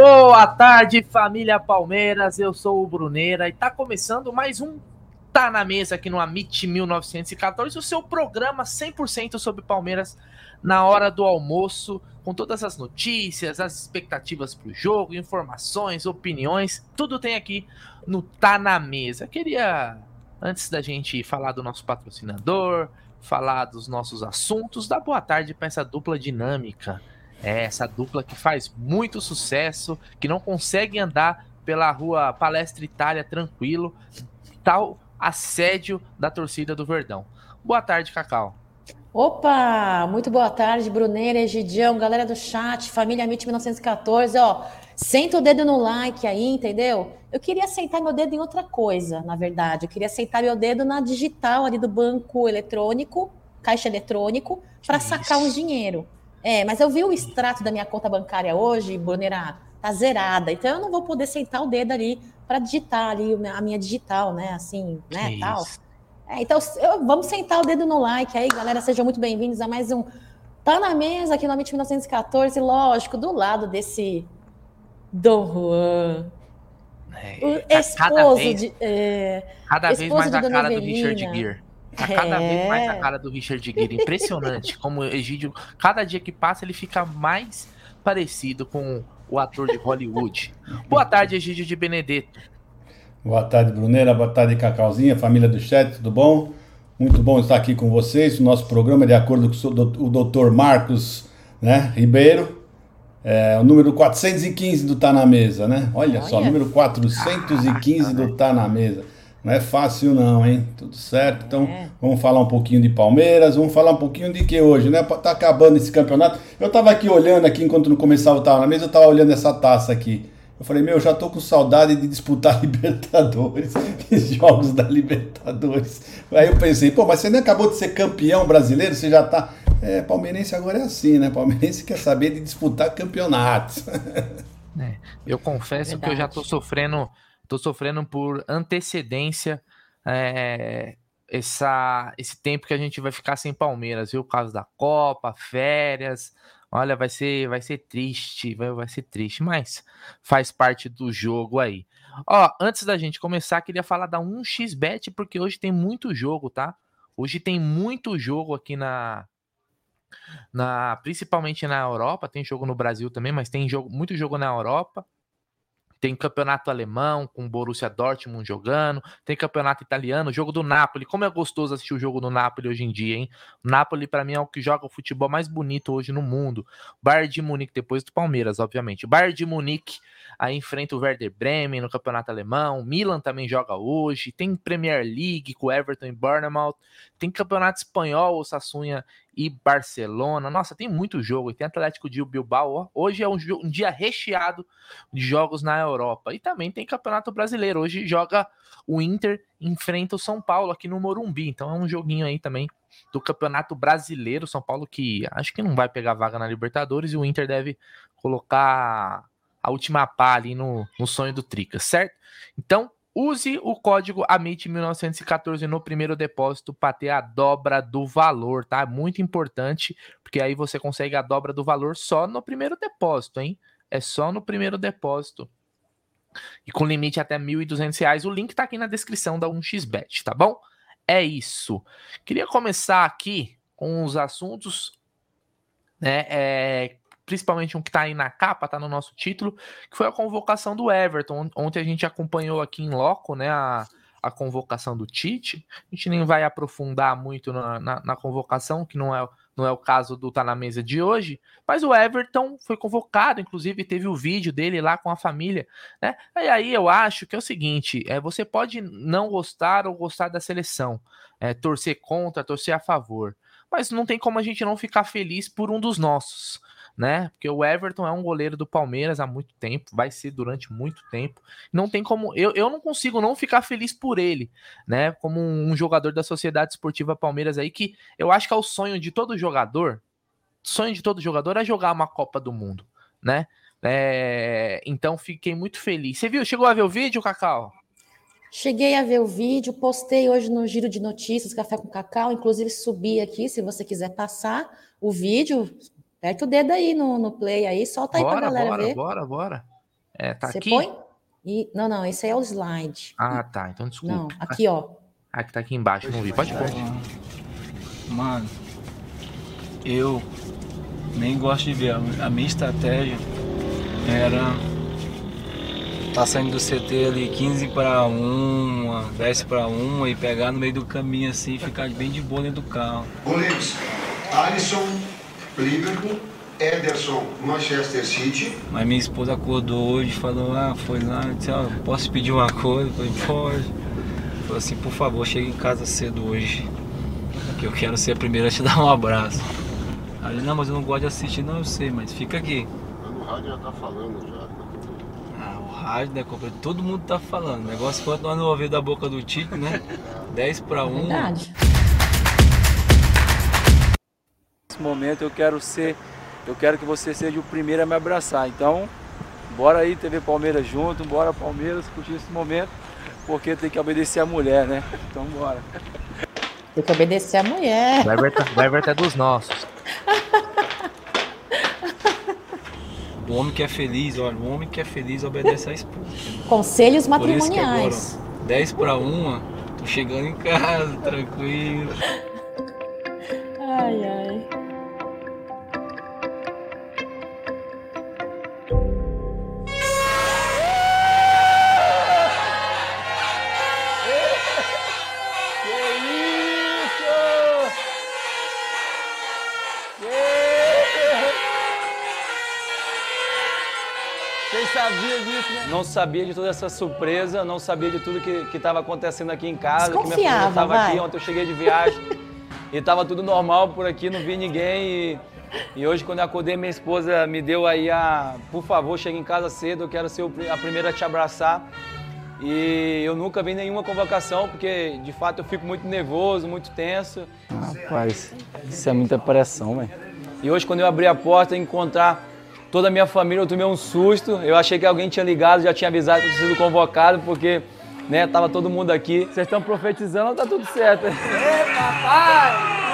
Boa tarde, família Palmeiras. Eu sou o Bruneira e tá começando mais um Tá na Mesa aqui no Amit 1914, o seu programa 100% sobre Palmeiras na hora do almoço, com todas as notícias, as expectativas para o jogo, informações, opiniões, tudo tem aqui no Tá na Mesa. Queria, antes da gente falar do nosso patrocinador, falar dos nossos assuntos, dar boa tarde para essa dupla dinâmica é essa dupla que faz muito sucesso, que não consegue andar pela rua Palestra Itália tranquilo, tal assédio da torcida do Verdão. Boa tarde, Cacau. Opa, muito boa tarde, Bruneira, Egidião, galera do chat, família MIT 1914, ó, senta o dedo no like aí, entendeu? Eu queria sentar meu dedo em outra coisa, na verdade, eu queria sentar meu dedo na digital ali do banco eletrônico, caixa eletrônico, para sacar um dinheiro. É, mas eu vi o extrato da minha conta bancária hoje, Brunerá, tá zerada. Então eu não vou poder sentar o dedo ali para digitar ali a minha digital, né? Assim, né? Que tal. É, então eu, vamos sentar o dedo no like aí, galera. Sejam muito bem-vindos a mais um Tá na mesa aqui no Amit 1914, lógico, do lado desse Dom Juan. É, o tá esposo cada vez, de. É, cada vez mais a cara do Richard Gere. Tá cada é. vez mais a é. cara do Richard Gere. Impressionante como o Egídio, cada dia que passa, ele fica mais parecido com o ator de Hollywood. Boa tarde, Egídio de Benedetto. Boa tarde, Brunera. Boa tarde, Cacauzinha, família do chat, tudo bom? Muito bom estar aqui com vocês. O nosso programa, de acordo com o doutor Marcos né, Ribeiro, é o número 415 do Tá na Mesa, né? Olha, Olha. só, número 415 do Tá na Mesa. Não é fácil não, hein? Tudo certo. Então, é. vamos falar um pouquinho de Palmeiras, vamos falar um pouquinho de que hoje, né? Tá acabando esse campeonato. Eu tava aqui olhando aqui enquanto não começava o tava na mesa, eu tava olhando essa taça aqui. Eu falei, meu, eu já tô com saudade de disputar Libertadores, os jogos da Libertadores. Aí eu pensei, pô, mas você nem acabou de ser campeão brasileiro, você já tá. É, palmeirense agora é assim, né? Palmeirense quer saber de disputar campeonatos. É, eu confesso Verdade. que eu já tô sofrendo tô sofrendo por antecedência é, essa, esse tempo que a gente vai ficar sem Palmeiras, viu? Por causa da Copa, férias. Olha, vai ser, vai ser triste, vai, vai ser triste, mas faz parte do jogo aí. Ó, antes da gente começar, queria falar da 1xBet, porque hoje tem muito jogo, tá? Hoje tem muito jogo aqui na, na principalmente na Europa, tem jogo no Brasil também, mas tem jogo, muito jogo na Europa. Tem campeonato alemão com Borussia Dortmund jogando, tem campeonato italiano, jogo do Napoli. Como é gostoso assistir o jogo do Napoli hoje em dia, hein? O Napoli para mim é o que joga o futebol mais bonito hoje no mundo. Bayern de Munique depois do Palmeiras, obviamente. Bayern de Munique aí enfrenta o Werder Bremen no campeonato alemão. Milan também joga hoje. Tem Premier League com Everton e Bournemouth. Tem campeonato espanhol, Sassunha e Barcelona. Nossa, tem muito jogo. Tem Atlético de Bilbao. Hoje é um, um, dia recheado de jogos na Europa. E também tem Campeonato Brasileiro. Hoje joga o Inter, enfrenta o São Paulo aqui no Morumbi. Então é um joguinho aí também do Campeonato Brasileiro. São Paulo que acho que não vai pegar vaga na Libertadores e o Inter deve colocar a última pá ali no, no sonho do Trica, certo? Então, Use o código AMIT1914 no primeiro depósito para ter a dobra do valor, tá? Muito importante, porque aí você consegue a dobra do valor só no primeiro depósito, hein? É só no primeiro depósito. E com limite até R$ 1.200. O link tá aqui na descrição da 1xBet, tá bom? É isso. Queria começar aqui com os assuntos né, é, principalmente um que está aí na capa, está no nosso título, que foi a convocação do Everton. Ontem a gente acompanhou aqui em loco, né, a, a convocação do Tite. A gente nem vai aprofundar muito na, na, na, convocação, que não é, não é o caso do Tá na Mesa de hoje, mas o Everton foi convocado, inclusive teve o vídeo dele lá com a família, né? E aí eu acho que é o seguinte: é, você pode não gostar ou gostar da seleção, é, torcer contra, torcer a favor, mas não tem como a gente não ficar feliz por um dos nossos né? Porque o Everton é um goleiro do Palmeiras há muito tempo, vai ser durante muito tempo. Não tem como. Eu, eu não consigo não ficar feliz por ele, né? Como um, um jogador da Sociedade Esportiva Palmeiras aí, que eu acho que é o sonho de todo jogador. Sonho de todo jogador é jogar uma Copa do Mundo, né? É, então fiquei muito feliz. Você viu? Chegou a ver o vídeo, Cacau? Cheguei a ver o vídeo, postei hoje no Giro de Notícias Café com Cacau, inclusive subi aqui, se você quiser passar o vídeo, Aperta o dedo aí no, no play aí, solta aí bora, pra galera bora, ver. Bora, bora, É, tá Você aqui? põe? E... Não, não, esse aí é o slide. Ah, tá. Então desculpa. Não, aqui, ó. Ah, que tá aqui embaixo, não vi. Pode pôr. Mano, eu nem gosto de ver. A minha estratégia era tá saindo do CT ali 15 para 1, 10 para 1 e pegar no meio do caminho assim e ficar bem de boa dentro do carro. Goleiros: Alisson, Liverpool, Ederson, Manchester City. Mas minha esposa acordou hoje e falou, ah, foi lá, disse, ó, posso pedir uma coisa? Eu falei, pode. Falou assim, por favor, chegue em casa cedo hoje. Que eu quero ser a primeira a te dar um abraço. Aí ele, não, mas eu não gosto de assistir, não, eu sei, mas fica aqui. No rádio já tá falando já. Ah, o rádio, né, compadre? Todo mundo tá falando. O negócio quando nós não ouvir da boca do Tite, né? 10 para 1. Verdade. Nesse momento eu quero ser, eu quero que você seja o primeiro a me abraçar. Então, bora aí TV Palmeiras junto, bora Palmeiras curtir esse momento, porque tem que obedecer a mulher, né? Então bora. Tem que obedecer a mulher. O Everton, o Everton é dos nossos. O homem que é feliz, olha, o homem que é feliz obedece a esposa. Conselhos Por agora, matrimoniais. ó, 10 para 1, tô chegando em casa, tranquilo. Ai, ai. Sabia disso, né? Não sabia de toda essa surpresa, não sabia de tudo que estava acontecendo aqui em casa, que minha família estava aqui, ontem eu cheguei de viagem e estava tudo normal por aqui, não vi ninguém e, e hoje quando eu acordei minha esposa me deu aí a, por favor, chegue em casa cedo, eu quero ser a primeira a te abraçar. E eu nunca vi nenhuma convocação, porque de fato eu fico muito nervoso, muito tenso. Rapaz, isso é muita pressão, velho. E hoje, quando eu abri a porta e encontrar toda a minha família, eu tomei um susto. Eu achei que alguém tinha ligado, já tinha avisado que eu tinha sido convocado, porque né, tava todo mundo aqui. Vocês estão profetizando, tá tudo certo.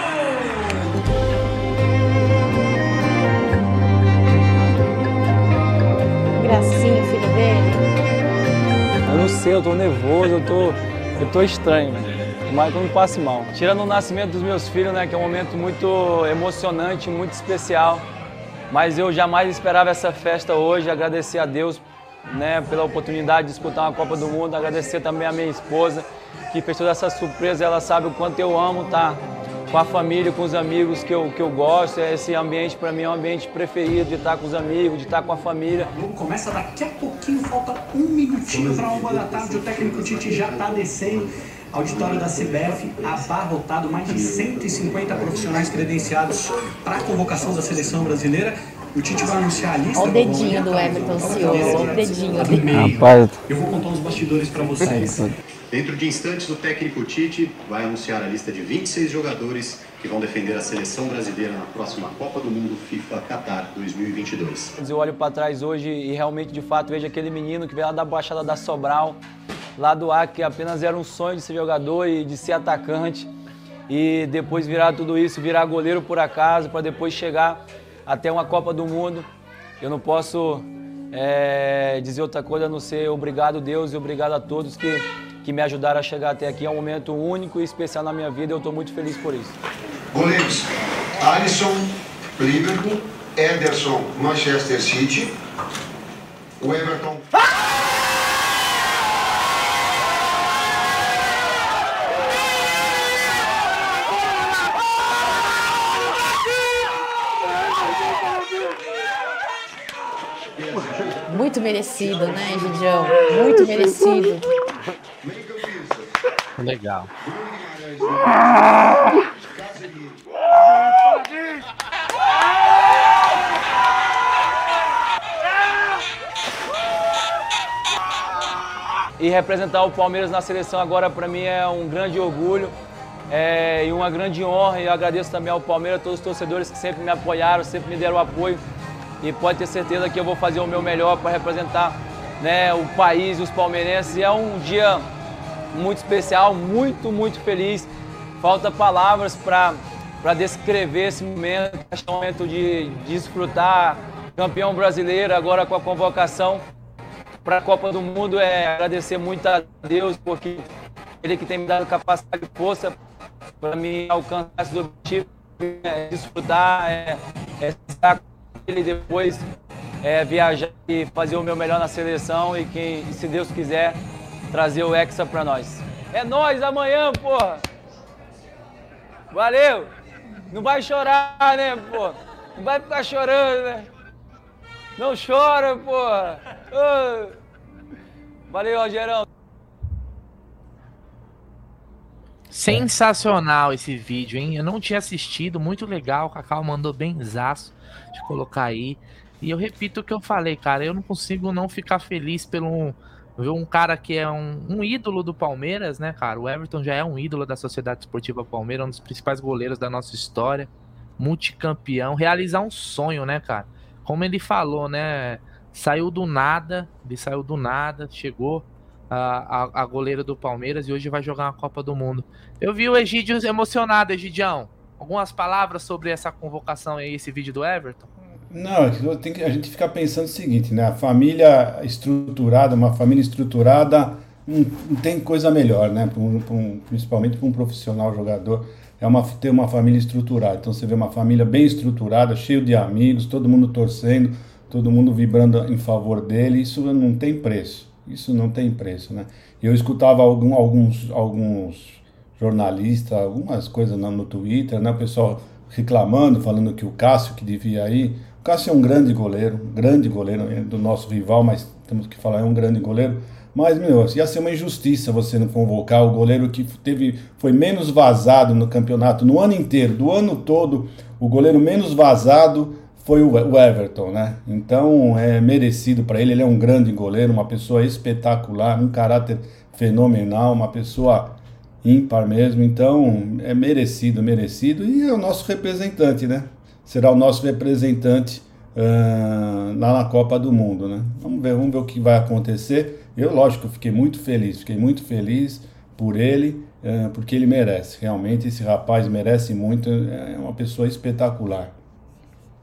Gracinha, o filho dele. Eu não sei, eu tô nervoso, eu tô, eu tô estranho, mas eu não passe mal. Tirando o nascimento dos meus filhos, né, que é um momento muito emocionante, muito especial, mas eu jamais esperava essa festa hoje, agradecer a Deus, né, pela oportunidade de disputar uma Copa do Mundo, agradecer também a minha esposa, que fez toda essa surpresa, ela sabe o quanto eu amo estar com a família, com os amigos que eu, que eu gosto, esse ambiente para mim é um ambiente preferido, de estar com os amigos, de estar com a família. O jogo começa daqui a pouquinho, falta um minutinho para uma da tarde. O técnico Tite já está descendo. Auditório da CBF abarrotado, mais de 150 profissionais credenciados para a convocação da seleção brasileira. O Tite vai anunciar a lista. Olha o dedinho do Everton. Cioso, olha o dedinho Tá. Rapaz, Eu vou contar uns bastidores para vocês. Dentro de instantes, o técnico Tite vai anunciar a lista de 26 jogadores que vão defender a seleção brasileira na próxima Copa do Mundo FIFA Qatar 2022. Eu olho para trás hoje e realmente, de fato, vejo aquele menino que veio lá da Baixada da Sobral, lá do Acre, que apenas era um sonho de ser jogador e de ser atacante. E depois virar tudo isso, virar goleiro por acaso, para depois chegar até uma Copa do Mundo. Eu não posso é, dizer outra coisa a não ser obrigado, Deus, e obrigado a todos que, que me ajudaram a chegar até aqui. É um momento único e especial na minha vida e eu estou muito feliz por isso. Goleiros: Alisson, Liverpool, Ederson, Manchester City. O Everton. Muito merecido, né, Gidião? Muito merecido. Legal. E representar o Palmeiras na seleção agora para mim é um grande orgulho é, e uma grande honra. E eu agradeço também ao Palmeiras, a todos os torcedores que sempre me apoiaram, sempre me deram apoio. E pode ter certeza que eu vou fazer o meu melhor para representar né, o país e os palmeirenses. E é um dia muito especial, muito, muito feliz. Falta palavras para descrever esse momento, um momento de, de desfrutar. Campeão brasileiro agora com a convocação para a Copa do Mundo é agradecer muito a Deus, porque Ele que tem me dado capacidade e força para me alcançar esse objetivo, é, desfrutar, é, é estar Ele depois, é, viajar e fazer o meu melhor na seleção e que, se Deus quiser, trazer o Hexa para nós. É nós amanhã, porra! Valeu! Não vai chorar, né, pô? Não vai ficar chorando, né? Não chora, porra! Valeu, Rogerão! Sensacional esse vídeo, hein? Eu não tinha assistido, muito legal. O Cacau mandou bem zaço de colocar aí. E eu repito o que eu falei, cara. Eu não consigo não ficar feliz pelo ver um cara que é um, um, ídolo do Palmeiras, né, cara? O Everton já é um ídolo da Sociedade Esportiva Palmeiras, um dos principais goleiros da nossa história, multicampeão, realizar um sonho, né, cara? Como ele falou, né? Saiu do nada, ele saiu do nada, chegou a, a, a goleira do Palmeiras e hoje vai jogar uma Copa do Mundo. Eu vi o Egídio emocionado, Egidião. Algumas palavras sobre essa convocação e esse vídeo do Everton? Não, a gente fica pensando o seguinte, né? A família estruturada, uma família estruturada, não, tem coisa melhor, né? Principalmente para um profissional jogador, é uma, ter uma família estruturada. Então você vê uma família bem estruturada, cheio de amigos, todo mundo torcendo, todo mundo vibrando em favor dele, isso não tem preço. Isso não tem preço, né? Eu escutava algum, alguns, alguns jornalistas, algumas coisas no, Twitter, né? O pessoal reclamando, falando que o Cássio que devia ir. O Cássio é um grande goleiro, grande goleiro é do nosso rival, mas temos que falar, é um grande goleiro. Mas, meu, ia ser uma injustiça você não convocar o goleiro que teve, foi menos vazado no campeonato no ano inteiro, do ano todo, o goleiro menos vazado foi o Everton, né? Então é merecido para ele. Ele é um grande goleiro, uma pessoa espetacular, um caráter fenomenal, uma pessoa ímpar mesmo. Então é merecido, merecido. E é o nosso representante, né? será o nosso representante uh, lá na Copa do Mundo, né? Vamos ver, vamos ver o que vai acontecer. Eu, lógico, fiquei muito feliz, fiquei muito feliz por ele, uh, porque ele merece. Realmente, esse rapaz merece muito, é uma pessoa espetacular.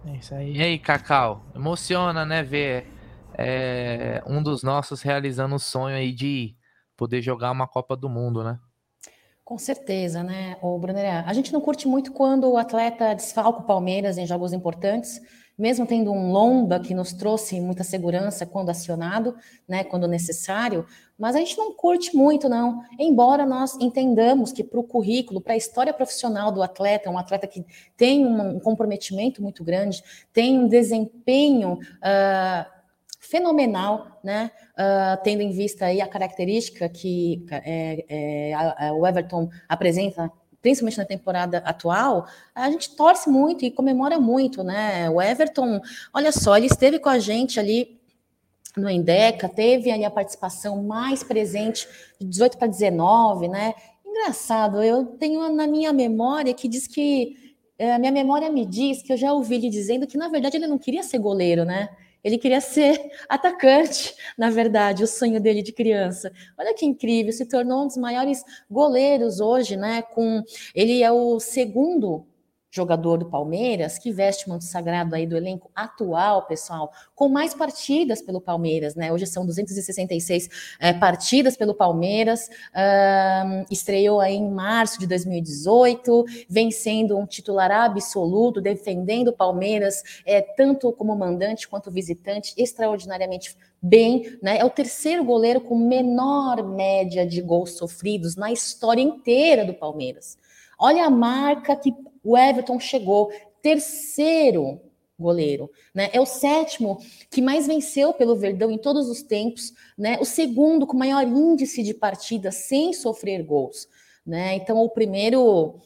É isso aí. E aí, Cacau? Emociona, né, ver é, um dos nossos realizando o sonho aí de poder jogar uma Copa do Mundo, né? Com certeza, né, o Brunner? A gente não curte muito quando o atleta desfalca o Palmeiras em jogos importantes, mesmo tendo um Lomba que nos trouxe muita segurança quando acionado, né, quando necessário, mas a gente não curte muito, não. Embora nós entendamos que para o currículo, para a história profissional do atleta, um atleta que tem um comprometimento muito grande, tem um desempenho. Uh, fenomenal, né? Uh, tendo em vista aí a característica que é, é, a, a, o Everton apresenta, principalmente na temporada atual, a gente torce muito e comemora muito, né? O Everton, olha só, ele esteve com a gente ali no Endeca, teve ali a participação mais presente de 18 para 19, né? Engraçado, eu tenho na minha memória que diz que a minha memória me diz que eu já ouvi ele dizendo que na verdade ele não queria ser goleiro, né? Ele queria ser atacante, na verdade, o sonho dele de criança. Olha que incrível, se tornou um dos maiores goleiros hoje, né? Com ele é o segundo jogador do Palmeiras, que veste manto sagrado aí do elenco atual, pessoal, com mais partidas pelo Palmeiras, né? Hoje são 266 é, partidas pelo Palmeiras, um, estreou aí em março de 2018, vem sendo um titular absoluto, defendendo o Palmeiras, é, tanto como mandante quanto visitante, extraordinariamente bem, né? É o terceiro goleiro com menor média de gols sofridos na história inteira do Palmeiras. Olha a marca que o Everton chegou, terceiro goleiro, né? É o sétimo que mais venceu pelo Verdão em todos os tempos, né? O segundo com maior índice de partidas sem sofrer gols, né? Então o primeiro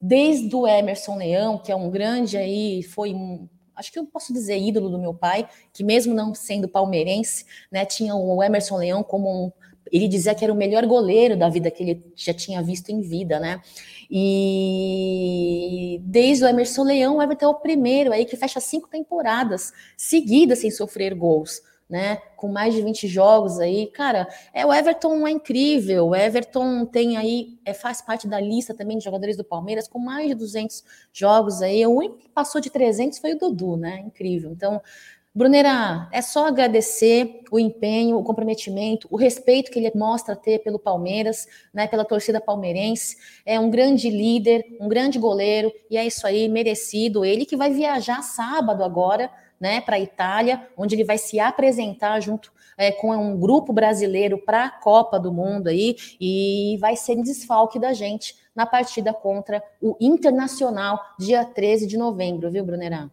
desde o Emerson Leão, que é um grande aí, foi um, acho que eu posso dizer ídolo do meu pai, que mesmo não sendo palmeirense, né, tinha o Emerson Leão como um ele dizia que era o melhor goleiro da vida que ele já tinha visto em vida, né? E desde o Emerson Leão, o Everton é o primeiro aí que fecha cinco temporadas seguidas sem sofrer gols, né? Com mais de 20 jogos aí. Cara, é, o Everton é incrível. O Everton tem aí, é, faz parte da lista também de jogadores do Palmeiras com mais de 200 jogos aí. O único que passou de 300 foi o Dudu, né? Incrível. Então, Brunera, é só agradecer o empenho, o comprometimento, o respeito que ele mostra ter pelo Palmeiras, né, pela torcida palmeirense. É um grande líder, um grande goleiro, e é isso aí, merecido. Ele que vai viajar sábado agora, né, para a Itália, onde ele vai se apresentar junto é, com um grupo brasileiro para a Copa do Mundo aí, e vai ser desfalque da gente na partida contra o Internacional, dia 13 de novembro, viu, Brunerá?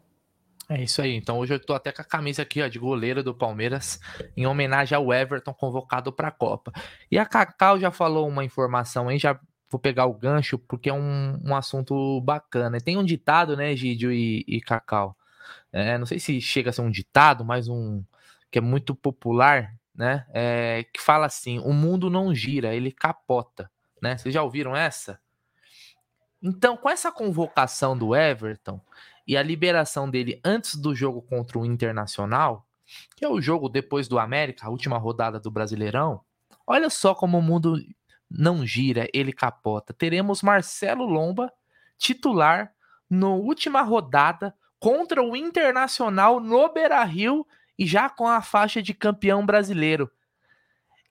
É isso aí. Então hoje eu tô até com a camisa aqui, ó, de goleiro do Palmeiras, em homenagem ao Everton convocado para a Copa. E a Cacau já falou uma informação aí, já vou pegar o gancho, porque é um, um assunto bacana. Tem um ditado, né, Gídio e, e Cacau? É, não sei se chega a ser um ditado, mas um que é muito popular, né? É, que fala assim: o mundo não gira, ele capota. Né? Vocês já ouviram essa? Então, com essa convocação do Everton, e a liberação dele antes do jogo contra o Internacional, que é o jogo depois do América, a última rodada do Brasileirão, olha só como o mundo não gira, ele capota. Teremos Marcelo Lomba titular na última rodada contra o Internacional no Beira-Rio e já com a faixa de campeão brasileiro.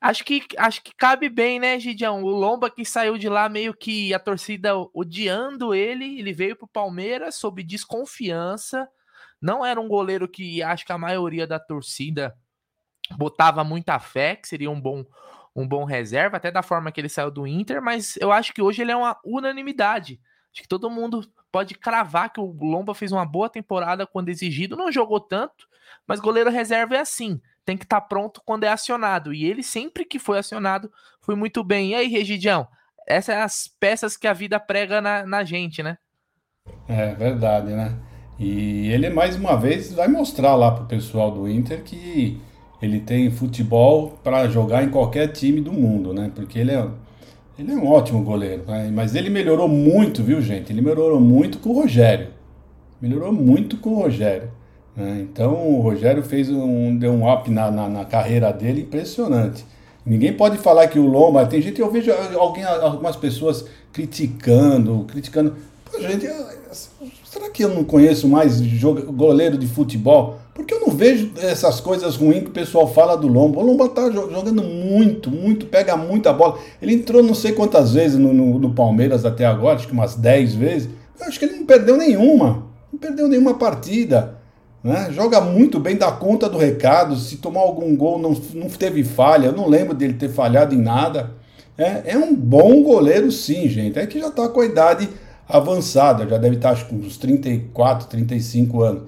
Acho que, acho que cabe bem, né, Gidião? O Lomba que saiu de lá meio que a torcida odiando ele, ele veio pro Palmeiras sob desconfiança. Não era um goleiro que acho que a maioria da torcida botava muita fé, que seria um bom, um bom reserva, até da forma que ele saiu do Inter, mas eu acho que hoje ele é uma unanimidade. Acho que todo mundo pode cravar que o Lomba fez uma boa temporada quando exigido, não jogou tanto, mas goleiro reserva é assim tem que estar tá pronto quando é acionado. E ele, sempre que foi acionado, foi muito bem. E aí, Regidião? Essas são as peças que a vida prega na, na gente, né? É verdade, né? E ele, mais uma vez, vai mostrar lá pro pessoal do Inter que ele tem futebol para jogar em qualquer time do mundo, né? Porque ele é, ele é um ótimo goleiro. Né? Mas ele melhorou muito, viu, gente? Ele melhorou muito com o Rogério. Melhorou muito com o Rogério. Né? Então o Rogério fez um, deu um up na, na, na, carreira dele impressionante. Ninguém pode falar que o Lomba. Tem gente, eu vejo alguém, algumas pessoas criticando, criticando. Pô, gente, será que eu não conheço mais goleiro de futebol? Porque eu não vejo essas coisas ruins que o pessoal fala do Lomba. O Lomba tá jogando muito, muito, pega muita bola. Ele entrou não sei quantas vezes no, no, no Palmeiras até agora, acho que umas 10 vezes. Eu acho que ele não perdeu nenhuma. Não perdeu nenhuma partida. Né? Joga muito bem, dá conta do recado. Se tomar algum gol, não, não teve falha. Eu não lembro dele ter falhado em nada. É, é um bom goleiro, sim, gente. É que já está com a idade avançada, já deve estar tá, acho, com uns 34, 35 anos.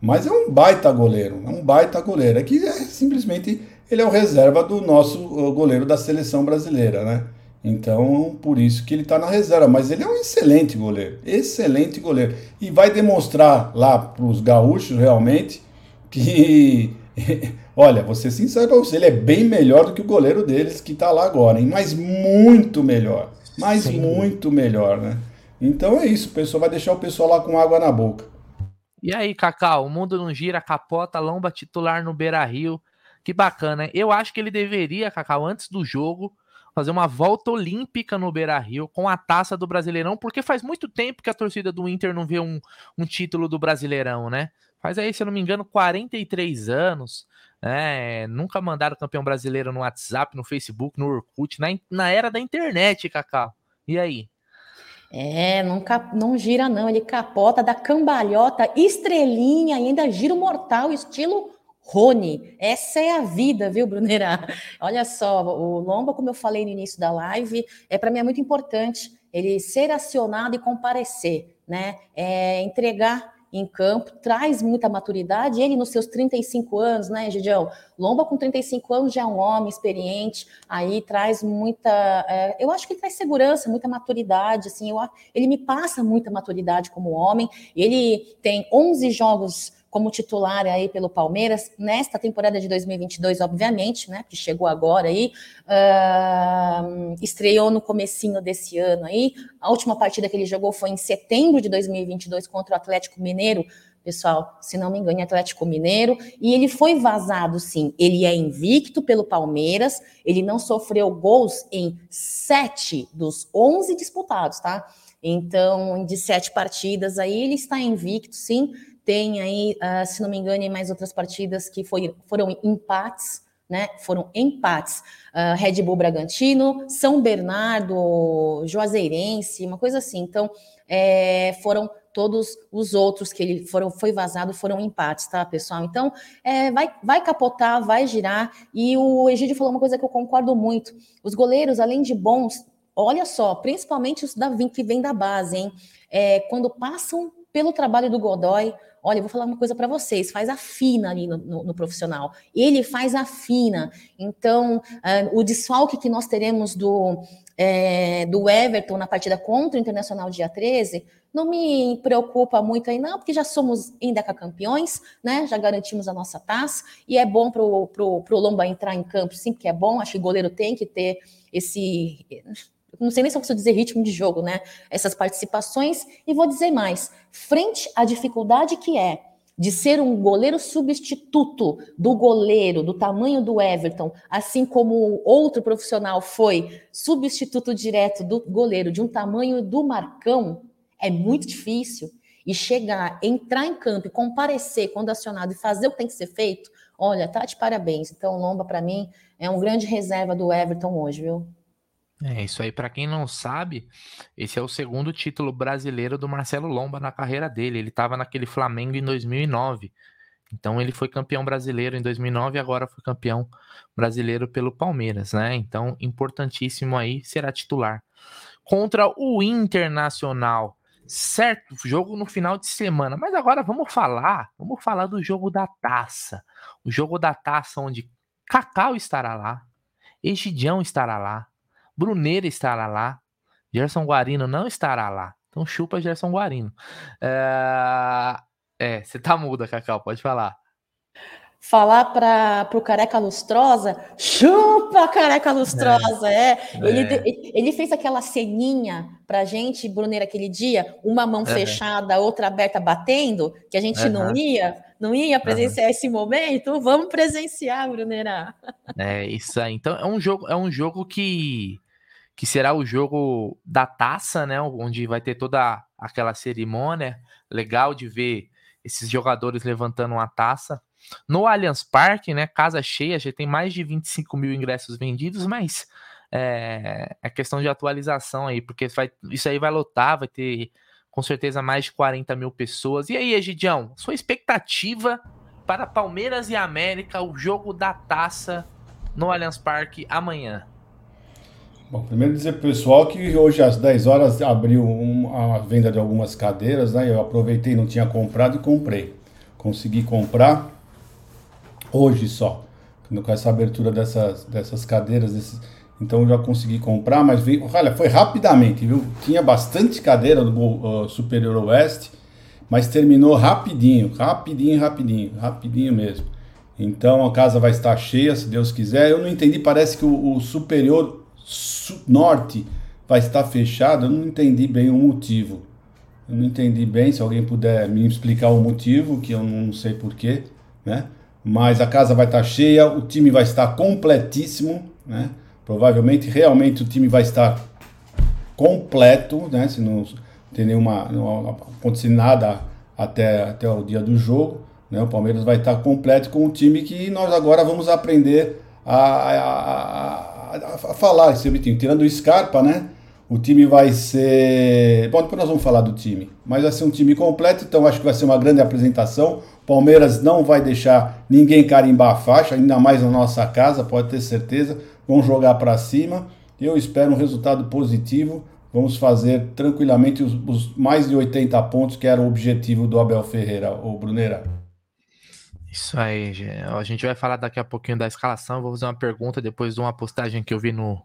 Mas é um baita goleiro, é um baita goleiro. É que é, simplesmente ele é o reserva do nosso goleiro da seleção brasileira, né? Então, por isso que ele está na reserva. Mas ele é um excelente goleiro. Excelente goleiro. E vai demonstrar lá para os gaúchos realmente que. Olha, vou ser sincero para você, ele é bem melhor do que o goleiro deles que está lá agora, hein? Mas muito melhor. Mas Sim. muito melhor, né? Então é isso, o pessoal vai deixar o pessoal lá com água na boca. E aí, Cacau, o mundo não gira, capota, lomba titular no Beira Rio. Que bacana. Eu acho que ele deveria, Cacau, antes do jogo, fazer uma volta olímpica no Beira Rio com a taça do Brasileirão, porque faz muito tempo que a torcida do Inter não vê um, um título do Brasileirão, né? Faz aí, se eu não me engano, 43 anos. né? nunca mandaram campeão brasileiro no WhatsApp, no Facebook, no Orkut, na, na era da internet, Cacau. E aí? É, não, não gira não, ele capota da cambalhota, estrelinha, ainda gira mortal, estilo Rony, essa é a vida, viu, Brunerá? Olha só, o Lomba, como eu falei no início da live, é para mim é muito importante ele ser acionado e comparecer, né? É, entregar em campo, traz muita maturidade. Ele, nos seus 35 anos, né, Gidião? Lomba, com 35 anos, já é um homem experiente, aí traz muita. É, eu acho que ele traz segurança, muita maturidade. Assim, eu, ele me passa muita maturidade como homem. Ele tem 11 jogos como titular aí pelo Palmeiras nesta temporada de 2022, obviamente, né? Que chegou agora aí, uh, estreou no comecinho desse ano aí. A última partida que ele jogou foi em setembro de 2022 contra o Atlético Mineiro. Pessoal, se não me engano, Atlético Mineiro, e ele foi vazado, sim. Ele é invicto pelo Palmeiras, ele não sofreu gols em sete dos onze disputados, tá? Então, de sete partidas aí, ele está invicto, sim tem aí, uh, se não me engano, mais outras partidas que foi, foram empates, né? Foram empates. Uh, Red Bull Bragantino, São Bernardo, Juazeirense, uma coisa assim. Então, é, foram todos os outros que ele foram foi vazado foram empates, tá, pessoal? Então, é, vai, vai capotar, vai girar. E o Egídio falou uma coisa que eu concordo muito. Os goleiros, além de bons, olha só, principalmente os da que vem da base, hein? É, quando passam pelo trabalho do Godoy, olha, vou falar uma coisa para vocês, faz a fina ali no, no, no, profissional. Ele faz a fina. Então, uh, o desfalque que nós teremos do, é, do Everton na partida contra o Internacional dia 13 não me preocupa muito aí, não, porque já somos ainda campeões, né? Já garantimos a nossa taça, e é bom pro, pro, pro Lomba entrar em campo, sim, porque é bom, acho que o goleiro tem que ter esse. Não sei nem se eu preciso dizer ritmo de jogo, né? Essas participações, e vou dizer mais: frente à dificuldade que é de ser um goleiro substituto do goleiro do tamanho do Everton, assim como outro profissional foi substituto direto do goleiro de um tamanho do Marcão, é muito difícil. E chegar, entrar em campo e comparecer quando acionado e fazer o que tem que ser feito, olha, tá de parabéns. Então, Lomba, para mim, é um grande reserva do Everton hoje, viu? É isso aí, para quem não sabe, esse é o segundo título brasileiro do Marcelo Lomba na carreira dele. Ele estava naquele Flamengo em 2009. Então ele foi campeão brasileiro em 2009 e agora foi campeão brasileiro pelo Palmeiras, né? Então importantíssimo aí será titular contra o Internacional certo jogo no final de semana. Mas agora vamos falar, vamos falar do jogo da taça. O jogo da taça onde Cacau estará lá, Egidião estará lá, Bruneira estará lá, Gerson Guarino não estará lá. Então chupa Gerson Guarino. É, é você tá muda, Cacau, pode falar falar para o Careca Lustrosa, chupa Careca Lustrosa, é. é. Ele, é. ele fez aquela ceninha pra gente, Bruneira, aquele dia, uma mão fechada, outra aberta batendo, que a gente não ia, não ia presenciar esse momento, vamos presenciar, Bruneira. É, isso aí. Então, é um jogo, é um jogo que que será o jogo da taça, né, onde vai ter toda aquela cerimônia, legal de ver esses jogadores levantando uma taça. No Allianz Parque, né, casa cheia, já tem mais de 25 mil ingressos vendidos, mas é, é questão de atualização aí, porque vai, isso aí vai lotar, vai ter com certeza mais de 40 mil pessoas. E aí, Egidião, sua expectativa para Palmeiras e América, o jogo da taça no Allianz Parque amanhã? Bom, primeiro dizer pessoal que hoje às 10 horas abriu um, a venda de algumas cadeiras, né? Eu aproveitei, não tinha comprado e comprei. Consegui comprar hoje só. Com essa abertura dessas, dessas cadeiras, desses, então eu já consegui comprar, mas veio, olha, foi rapidamente, viu? Tinha bastante cadeira no uh, Superior Oeste, mas terminou rapidinho, rapidinho, rapidinho, rapidinho mesmo. Então a casa vai estar cheia, se Deus quiser. Eu não entendi, parece que o, o Superior Norte vai estar fechado, eu não entendi bem o motivo. Eu não entendi bem, se alguém puder me explicar o motivo, que eu não sei porquê, né? mas a casa vai estar cheia, o time vai estar completíssimo, né? Provavelmente, realmente o time vai estar completo, né? Se não tem nenhuma, não acontecer nada até, até o dia do jogo, né? O Palmeiras vai estar completo com o time que nós agora vamos aprender a, a, a, a falar esse time, tirando o Scarpa, né? O time vai ser. Bom, depois nós vamos falar do time. Mas vai ser um time completo, então acho que vai ser uma grande apresentação. Palmeiras não vai deixar ninguém carimbar a faixa, ainda mais na nossa casa, pode ter certeza. Vamos jogar para cima. Eu espero um resultado positivo. Vamos fazer tranquilamente os, os, mais de 80 pontos, que era o objetivo do Abel Ferreira, o Bruneira. Isso aí, a gente vai falar daqui a pouquinho da escalação. Vou fazer uma pergunta depois de uma postagem que eu vi no,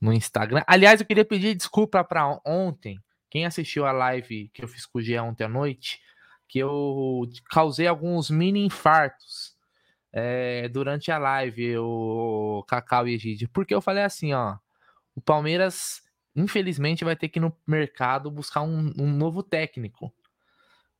no Instagram. Aliás, eu queria pedir desculpa para ontem, quem assistiu a live que eu fiz com o Gia ontem à noite, que eu causei alguns mini infartos é, durante a live, o Cacau e Egídio, porque eu falei assim, ó, o Palmeiras infelizmente vai ter que ir no mercado buscar um, um novo técnico,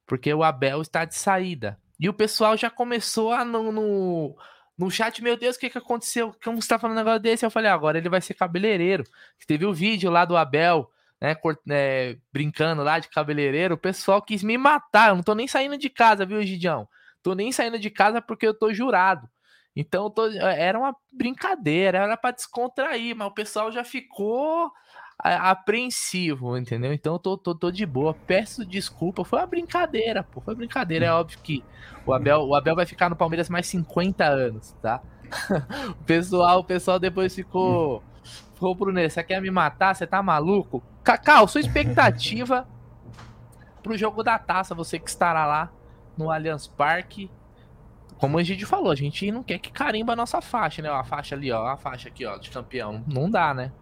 porque o Abel está de saída. E o pessoal já começou a no, no no chat, meu Deus, o que, que aconteceu? Como você tá falando um negócio desse? Eu falei, ah, agora ele vai ser cabeleireiro. Teve o vídeo lá do Abel né, é, brincando lá de cabeleireiro, o pessoal quis me matar. Eu não tô nem saindo de casa, viu, Gidião? Tô nem saindo de casa porque eu tô jurado. Então tô, era uma brincadeira, era para descontrair, mas o pessoal já ficou apreensivo, entendeu? Então eu tô, tô, tô de boa. Peço desculpa, foi uma brincadeira, pô. Foi brincadeira. É óbvio que o Abel, o Abel vai ficar no Palmeiras mais 50 anos, tá? o pessoal, o pessoal depois ficou. Ficou, Bruno, você quer me matar? Você tá maluco? Cacau, sua expectativa pro jogo da taça, você que estará lá no Allianz Parque. Como a gente falou, a gente não quer que carimba a nossa faixa, né? A faixa ali, ó, a faixa aqui, ó, de campeão. Não dá, né?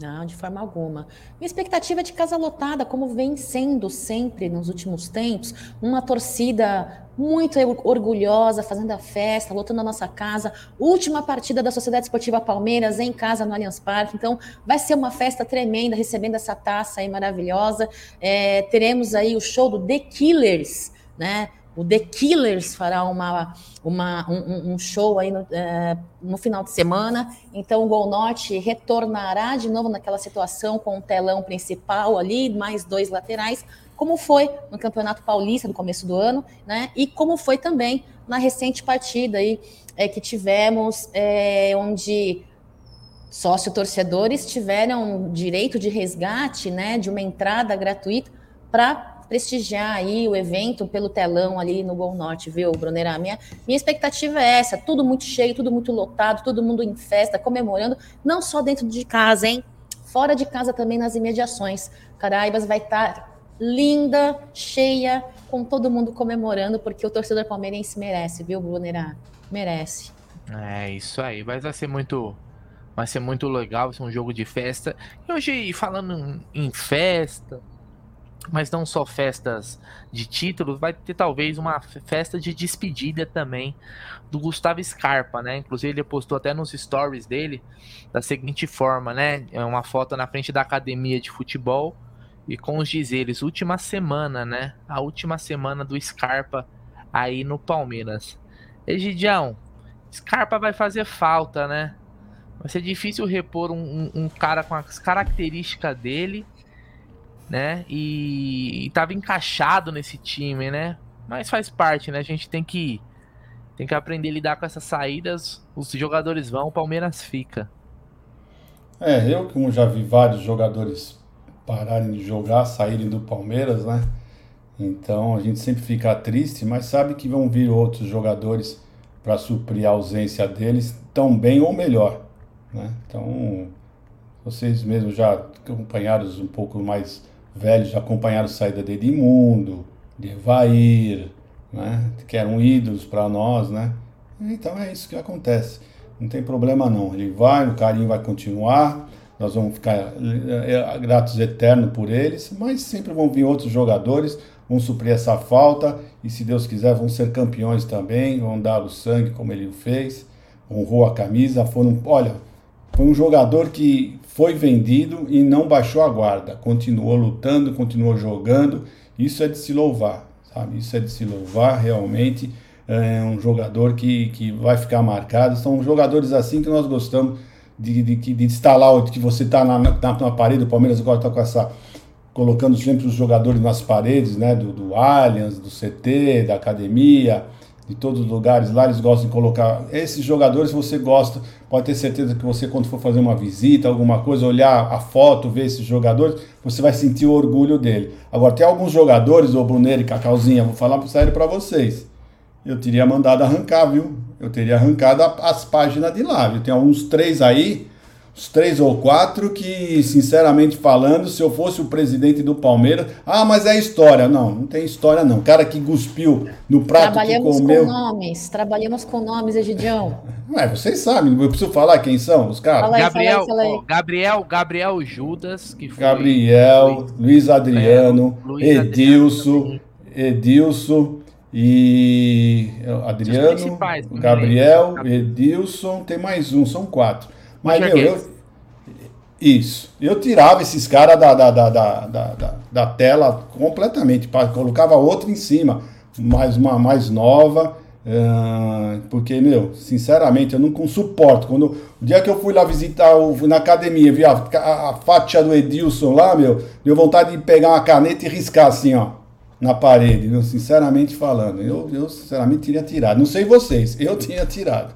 Não, de forma alguma. Minha expectativa é de casa lotada, como vem sendo sempre nos últimos tempos, uma torcida muito orgulhosa, fazendo a festa, lotando a nossa casa. Última partida da Sociedade Esportiva Palmeiras em casa no Allianz Parque. Então, vai ser uma festa tremenda, recebendo essa taça aí maravilhosa. É, teremos aí o show do The Killers, né? O The Killers fará uma, uma, um, um show aí no, é, no, final de semana. Então o Gol Norte retornará de novo naquela situação com o telão principal ali, mais dois laterais, como foi no Campeonato Paulista no começo do ano, né? E como foi também na recente partida aí é, que tivemos, é, onde sócio-torcedores tiveram direito de resgate, né, de uma entrada gratuita para prestigiar aí o evento pelo telão ali no Gol Norte, viu, Brunera? Minha, minha expectativa é essa, tudo muito cheio, tudo muito lotado, todo mundo em festa, comemorando, não só dentro de casa, hein? Fora de casa também nas imediações. Caraibas vai estar tá linda, cheia, com todo mundo comemorando, porque o torcedor palmeirense merece, viu, Brunera? Merece. É, isso aí, vai ser muito vai ser muito legal, vai ser um jogo de festa. E hoje, falando em festa, mas não só festas de títulos, vai ter talvez uma festa de despedida também do Gustavo Scarpa, né? Inclusive ele postou até nos stories dele da seguinte forma, né? É uma foto na frente da academia de futebol e com os dizeres última semana, né? A última semana do Scarpa aí no Palmeiras. Egidião, Scarpa vai fazer falta, né? Vai ser difícil repor um, um, um cara com as características dele né? E, estava encaixado nesse time, né? Mas faz parte, né? A gente tem que tem que aprender a lidar com essas saídas. Os jogadores vão, o Palmeiras fica. É, eu como já vi vários jogadores pararem de jogar, saírem do Palmeiras, né? Então a gente sempre fica triste, mas sabe que vão vir outros jogadores para suprir a ausência deles tão bem ou melhor, né? Então vocês mesmos já acompanharam um pouco mais velhos acompanharam a saída de Edmundo, de Evair, né? que eram ídolos para nós, né? Então é isso que acontece. Não tem problema não. Ele vai, o carinho vai continuar, nós vamos ficar eh, eh, gratos eternos por eles, mas sempre vão vir outros jogadores, vão suprir essa falta e se Deus quiser vão ser campeões também, vão dar o sangue como ele fez, honrou a camisa, foram, olha, foi um jogador que foi vendido e não baixou a guarda, continuou lutando, continuou jogando. Isso é de se louvar, sabe? Isso é de se louvar realmente. É um jogador que, que vai ficar marcado. São jogadores assim que nós gostamos de, de, de, lá, que você está na, na, na, parede. O Palmeiras agora está com essa. colocando sempre os jogadores nas paredes, né? Do, do Allianz, do CT, da academia de todos os lugares lá, eles gostam de colocar. Esses jogadores você gosta, pode ter certeza que você, quando for fazer uma visita, alguma coisa, olhar a foto, ver esses jogadores, você vai sentir o orgulho dele. Agora, tem alguns jogadores, o Bruneiro e Cacauzinha, vou falar sério para vocês. Eu teria mandado arrancar, viu? Eu teria arrancado as páginas de lá, viu? Tem uns três aí os três ou quatro que, sinceramente falando, se eu fosse o presidente do Palmeiras, ah, mas é história. Não, não tem história não. O cara que cuspiu no prato trabalhamos que comeu... com nomes, trabalhamos com nomes, Egidião. Ué, vocês sabem, eu preciso falar quem são os caras? Aí, Gabriel, fala aí, fala aí. Gabriel, Gabriel Judas, que foi... Gabriel, Luiz Adriano, é, Luiz Edilson, Edilson e Adriano, Gabriel, Edilson, tem mais um, são quatro. Mas, meu, eu, isso. Eu tirava esses caras da, da, da, da, da, tela completamente, colocava outro em cima, mais uma mais nova, Uh, porque, meu, sinceramente, eu não suporto. Quando, o dia que eu fui lá visitar o, na academia, vi a, a, a faixa do Edilson lá, meu, deu vontade de pegar uma caneta e riscar assim, ó, na parede, viu? Sinceramente falando. Eu, eu, sinceramente, teria tirado. Não sei vocês, eu tinha tirado.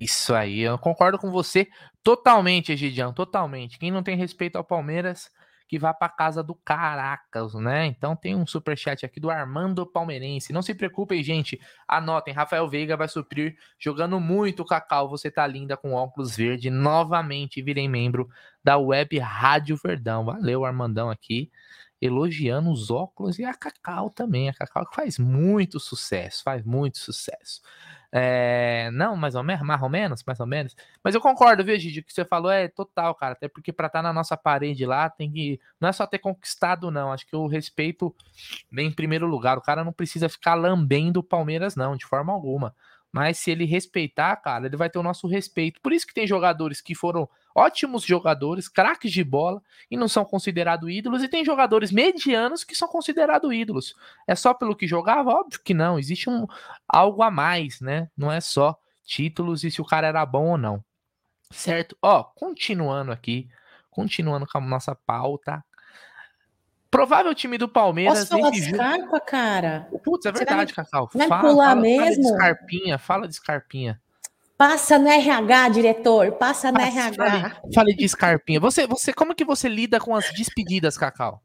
Isso aí, eu concordo com você totalmente, Egidião, totalmente. Quem não tem respeito ao Palmeiras que vá para casa do Caracas, né? Então tem um super chat aqui do Armando Palmeirense. Não se preocupem, gente. Anotem, Rafael Veiga vai suprir jogando muito Cacau. Você tá linda com óculos verde. Novamente virei membro da Web Rádio Verdão. Valeu, Armandão aqui elogiando os óculos e a Cacau também. A Cacau que faz muito sucesso, faz muito sucesso. É, não, mais ou menos, mais ou menos, mais ou menos. Mas eu concordo, viu, Gigi? O que você falou é total, cara. Até porque para estar tá na nossa parede lá, tem que. Não é só ter conquistado, não. Acho que o respeito vem em primeiro lugar. O cara não precisa ficar lambendo o Palmeiras, não, de forma alguma. Mas se ele respeitar, cara, ele vai ter o nosso respeito. Por isso que tem jogadores que foram ótimos jogadores, craques de bola e não são considerados ídolos, e tem jogadores medianos que são considerados ídolos. É só pelo que jogava? Óbvio que não. Existe um algo a mais, né? Não é só títulos e se o cara era bom ou não. Certo? Ó, continuando aqui, continuando com a nossa pauta. Provável time do Palmeiras. Posso falar de Scarpa, cara? Putz, é verdade, vai, Cacau. Vai fala, pular fala, mesmo? Fala de Scarpinha, fala de Scarpinha. Passa no RH, diretor. Passa no RH. Fale, fale de Scarpinha. Você, você, como que você lida com as despedidas, Cacau?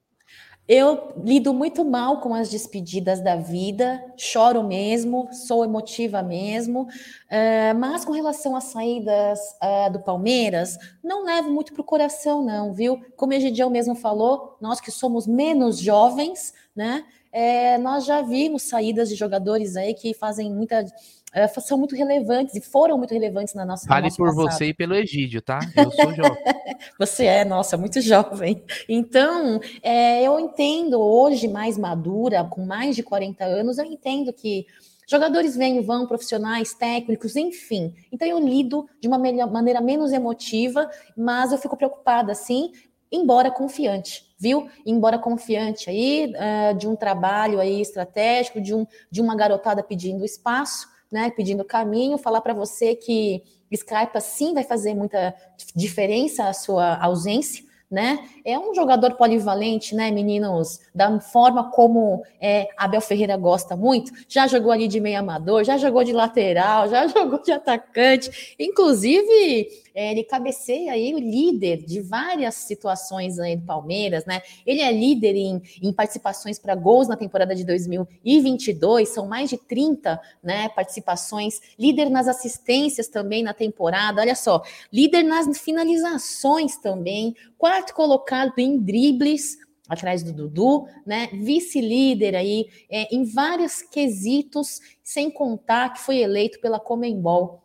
Eu lido muito mal com as despedidas da vida, choro mesmo, sou emotiva mesmo, uh, mas com relação às saídas uh, do Palmeiras, não levo muito para o coração, não, viu? Como o Egidião mesmo falou, nós que somos menos jovens, né? É, nós já vimos saídas de jogadores aí que fazem muita é, são muito relevantes e foram muito relevantes na nossa Fale por passado. você e pelo Egídio, tá? Eu sou jovem. você é, nossa, muito jovem. Então, é, eu entendo hoje, mais madura, com mais de 40 anos, eu entendo que jogadores vêm e vão, profissionais, técnicos, enfim. Então, eu lido de uma maneira menos emotiva, mas eu fico preocupada, sim, embora confiante, viu? Embora confiante aí uh, de um trabalho aí estratégico, de, um, de uma garotada pedindo espaço, né, pedindo caminho, falar para você que Scarpa sim vai fazer muita diferença a sua ausência, né? É um jogador polivalente, né, meninos? Da forma como é, Abel Ferreira gosta muito. Já jogou ali de meio amador, já jogou de lateral, já jogou de atacante. Inclusive, ele cabeceia aí o líder de várias situações aí do Palmeiras, né? Ele é líder em, em participações para gols na temporada de 2022, são mais de 30 né, participações, líder nas assistências também na temporada, olha só, líder nas finalizações também, quarto colocado em dribles, atrás do Dudu, né? Vice-líder aí é, em vários quesitos, sem contar que foi eleito pela Comembol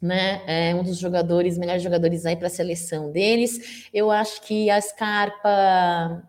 né? É um dos jogadores, melhores jogadores aí para a seleção deles. Eu acho que a Scarpa.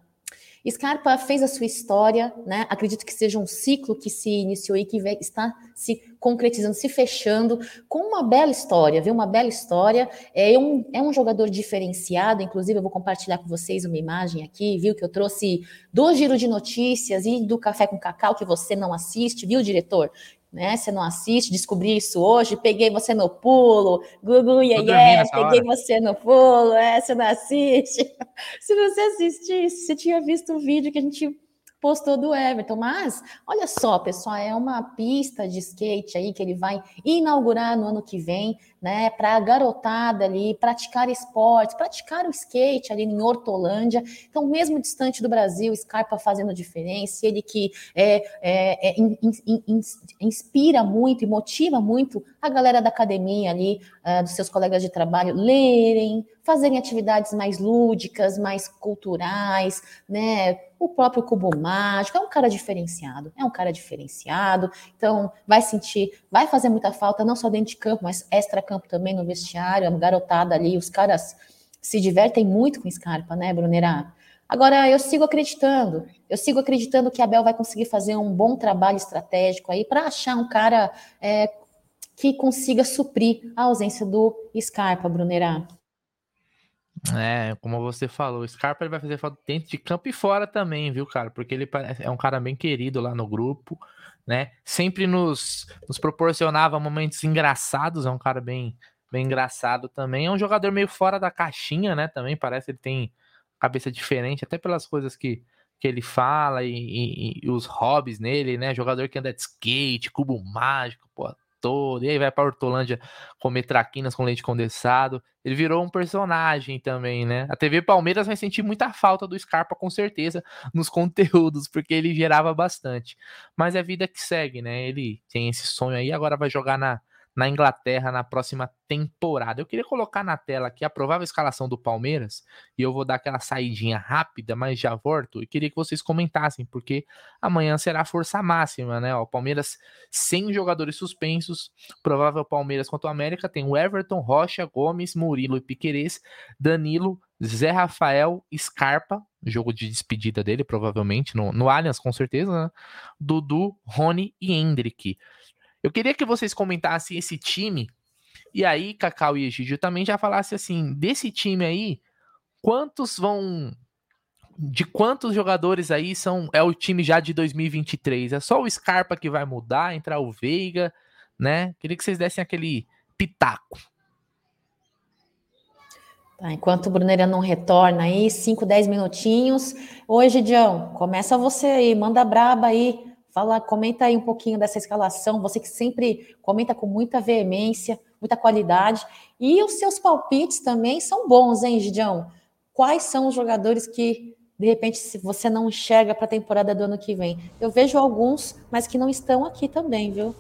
Scarpa fez a sua história, né? Acredito que seja um ciclo que se iniciou e que está se concretizando, se fechando, com uma bela história, viu? Uma bela história. É um, é um jogador diferenciado, inclusive eu vou compartilhar com vocês uma imagem aqui, viu? Que eu trouxe do Giro de Notícias e do Café com Cacau, que você não assiste, viu, diretor? Né? Você não assiste, descobri isso hoje, peguei você no pulo, Gugu, yeah, yeah, peguei hora. você no pulo, é, você não assiste. Se você assistisse, você tinha visto o vídeo que a gente postou do Everton. Mas, olha só, pessoal, é uma pista de skate aí que ele vai inaugurar no ano que vem, né? Para a garotada ali praticar esportes, praticar o skate ali em Hortolândia. Então, mesmo distante do Brasil, Scarpa fazendo diferença, ele que é, é, é in, in, in, inspira muito e motiva muito a galera da academia ali, uh, dos seus colegas de trabalho, lerem, fazerem atividades mais lúdicas, mais culturais, né? O próprio Cubo Mágico é um cara diferenciado, é um cara diferenciado, então vai sentir, vai fazer muita falta, não só dentro de campo, mas extra-campo também no vestiário, a garotada ali, os caras se divertem muito com Scarpa, né, Brunera? Agora, eu sigo acreditando, eu sigo acreditando que a Abel vai conseguir fazer um bom trabalho estratégico aí para achar um cara é, que consiga suprir a ausência do Scarpa, Brunera. É, como você falou, o Scarpa ele vai fazer falta dentro de campo e fora também, viu, cara? Porque ele é um cara bem querido lá no grupo, né? Sempre nos, nos proporcionava momentos engraçados, é um cara bem, bem engraçado também. É um jogador meio fora da caixinha, né? Também parece que ele tem cabeça diferente, até pelas coisas que, que ele fala e, e, e os hobbies nele, né? Jogador que anda de skate, cubo mágico, pô, todo, e aí vai para Hortolândia comer traquinas com leite condensado. Ele virou um personagem também, né? A TV Palmeiras vai sentir muita falta do Scarpa, com certeza, nos conteúdos, porque ele gerava bastante. Mas é vida que segue, né? Ele tem esse sonho aí, agora vai jogar na, na Inglaterra na próxima temporada. Eu queria colocar na tela aqui a provável escalação do Palmeiras e eu vou dar aquela saidinha rápida, mas já volto e queria que vocês comentassem, porque amanhã será a força máxima, né? O Palmeiras sem jogadores suspensos, provável Palmeiras contra o América tem o Everton, Rocha, Gomes, Murilo e Piquerez, Danilo, Zé Rafael, Scarpa, jogo de despedida dele, provavelmente, no, no Allianz, com certeza, né? Dudu, Rony e Hendrick. Eu queria que vocês comentassem esse time, e aí, Cacau e Egídio também já falasse assim, desse time aí, quantos vão. De quantos jogadores aí são é o time já de 2023? É só o Scarpa que vai mudar, entrar o Veiga, né? Queria que vocês dessem aquele pitaco. Tá, enquanto o Bruneira não retorna aí, 5, 10 minutinhos. Oi, Gidião, começa você aí, manda braba aí. Fala, comenta aí um pouquinho dessa escalação. Você que sempre comenta com muita veemência, muita qualidade. E os seus palpites também são bons, hein, Gidião? Quais são os jogadores que, de repente, se você não enxerga para a temporada do ano que vem? Eu vejo alguns, mas que não estão aqui também, viu?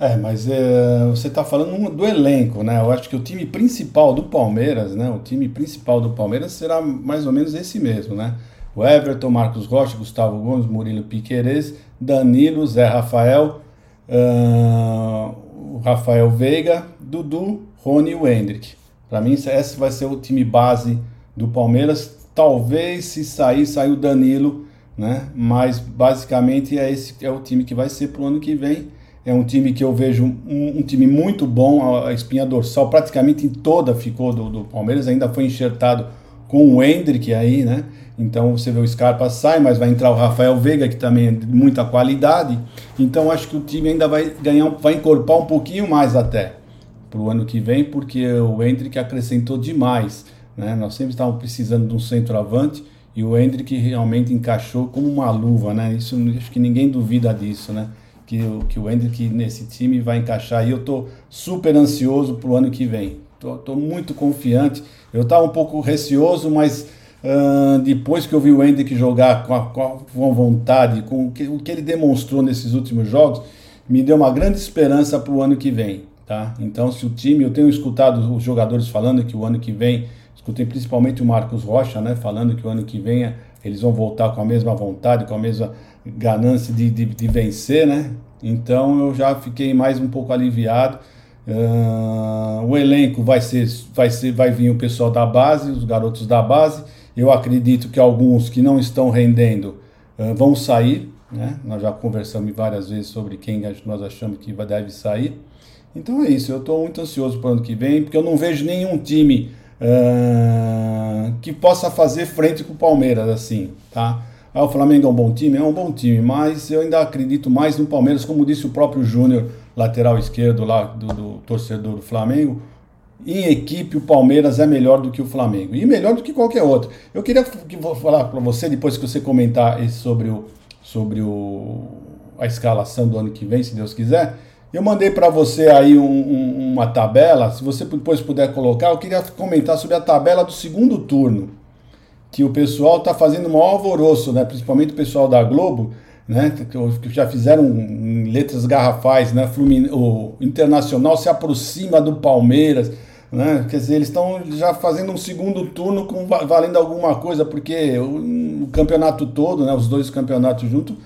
É, mas é, você está falando do elenco, né? Eu acho que o time principal do Palmeiras, né? O time principal do Palmeiras será mais ou menos esse mesmo, né? O Everton, Marcos Rocha, Gustavo Gomes, Murilo Piquerez, Danilo, Zé Rafael, uh, Rafael Veiga, Dudu, Rony e o Hendrick. Para mim, esse vai ser o time base do Palmeiras. Talvez se sair, sair o Danilo, né? Mas basicamente é esse é o time que vai ser pro ano que vem. É um time que eu vejo um, um time muito bom. A espinha dorsal praticamente em toda ficou do, do Palmeiras, ainda foi enxertado com o Hendrick aí, né? Então você vê o Scarpa sai, mas vai entrar o Rafael Veiga, que também é de muita qualidade. Então acho que o time ainda vai ganhar, vai encorpar um pouquinho mais até para o ano que vem, porque o Hendrick acrescentou demais. Né? Nós sempre estávamos precisando de um centroavante e o Hendrick realmente encaixou como uma luva, né? Isso acho que ninguém duvida disso, né? Que, que o Hendrick nesse time vai encaixar e eu tô super ansioso para o ano que vem. Tô muito confiante. Eu estava um pouco receoso, mas Uh, depois que eu vi o Hendrick jogar com a, com a vontade, com o que, o que, ele demonstrou nesses últimos jogos, me deu uma grande esperança para o ano que vem. Tá? Então, se o time, eu tenho escutado os jogadores falando que o ano que vem, escutei principalmente o Marcos Rocha, né, falando que o ano que vem eles vão voltar com a mesma vontade, com a mesma ganância de, de, de vencer, né? Então eu já fiquei mais um pouco aliviado. Uh, o elenco vai ser, vai ser, vai vir o pessoal da base, os garotos da base eu acredito que alguns que não estão rendendo uh, vão sair. Né? Nós já conversamos várias vezes sobre quem nós achamos que deve sair. Então é isso, eu estou muito ansioso para o ano que vem, porque eu não vejo nenhum time uh, que possa fazer frente com o Palmeiras assim, tá? Ah, o Flamengo é um bom time? É um bom time, mas eu ainda acredito mais no Palmeiras, como disse o próprio Júnior, lateral esquerdo lá do, do torcedor do Flamengo em equipe o Palmeiras é melhor do que o Flamengo e melhor do que qualquer outro. Eu queria que vou falar para você depois que você comentar sobre o sobre o, a escalação do ano que vem, se Deus quiser. Eu mandei para você aí um, um, uma tabela, se você depois puder colocar, eu queria comentar sobre a tabela do segundo turno, que o pessoal está fazendo um alvoroço, né? principalmente o pessoal da Globo, né? que já fizeram em letras garrafais, né? o Internacional se aproxima do Palmeiras, né? Quer dizer, eles estão já fazendo um segundo turno com valendo alguma coisa, porque o, o campeonato todo, né, os dois campeonatos juntos,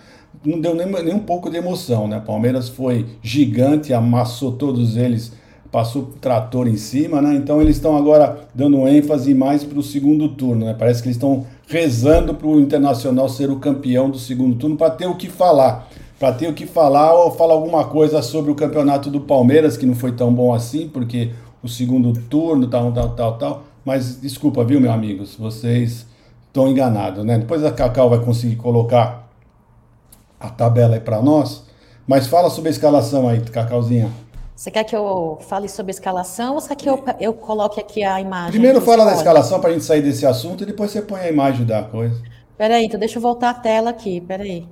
não deu nem, nem um pouco de emoção. Né? Palmeiras foi gigante, amassou todos eles, passou o trator em cima, né? então eles estão agora dando ênfase mais para o segundo turno. Né? Parece que eles estão rezando para o Internacional ser o campeão do segundo turno para ter o que falar. Para ter o que falar ou falar alguma coisa sobre o campeonato do Palmeiras, que não foi tão bom assim, porque o segundo turno, tal, tal, tal, tal. mas desculpa, viu, meus amigos? Vocês estão enganados, né? Depois a Cacau vai conseguir colocar a tabela aí para nós. Mas fala sobre a escalação aí, Cacauzinha. Você quer que eu fale sobre a escalação ou você quer que eu, eu coloque aqui a imagem? Primeiro fala da escalação para a gente sair desse assunto e depois você põe a imagem da coisa. Peraí, então deixa eu voltar a tela aqui, peraí.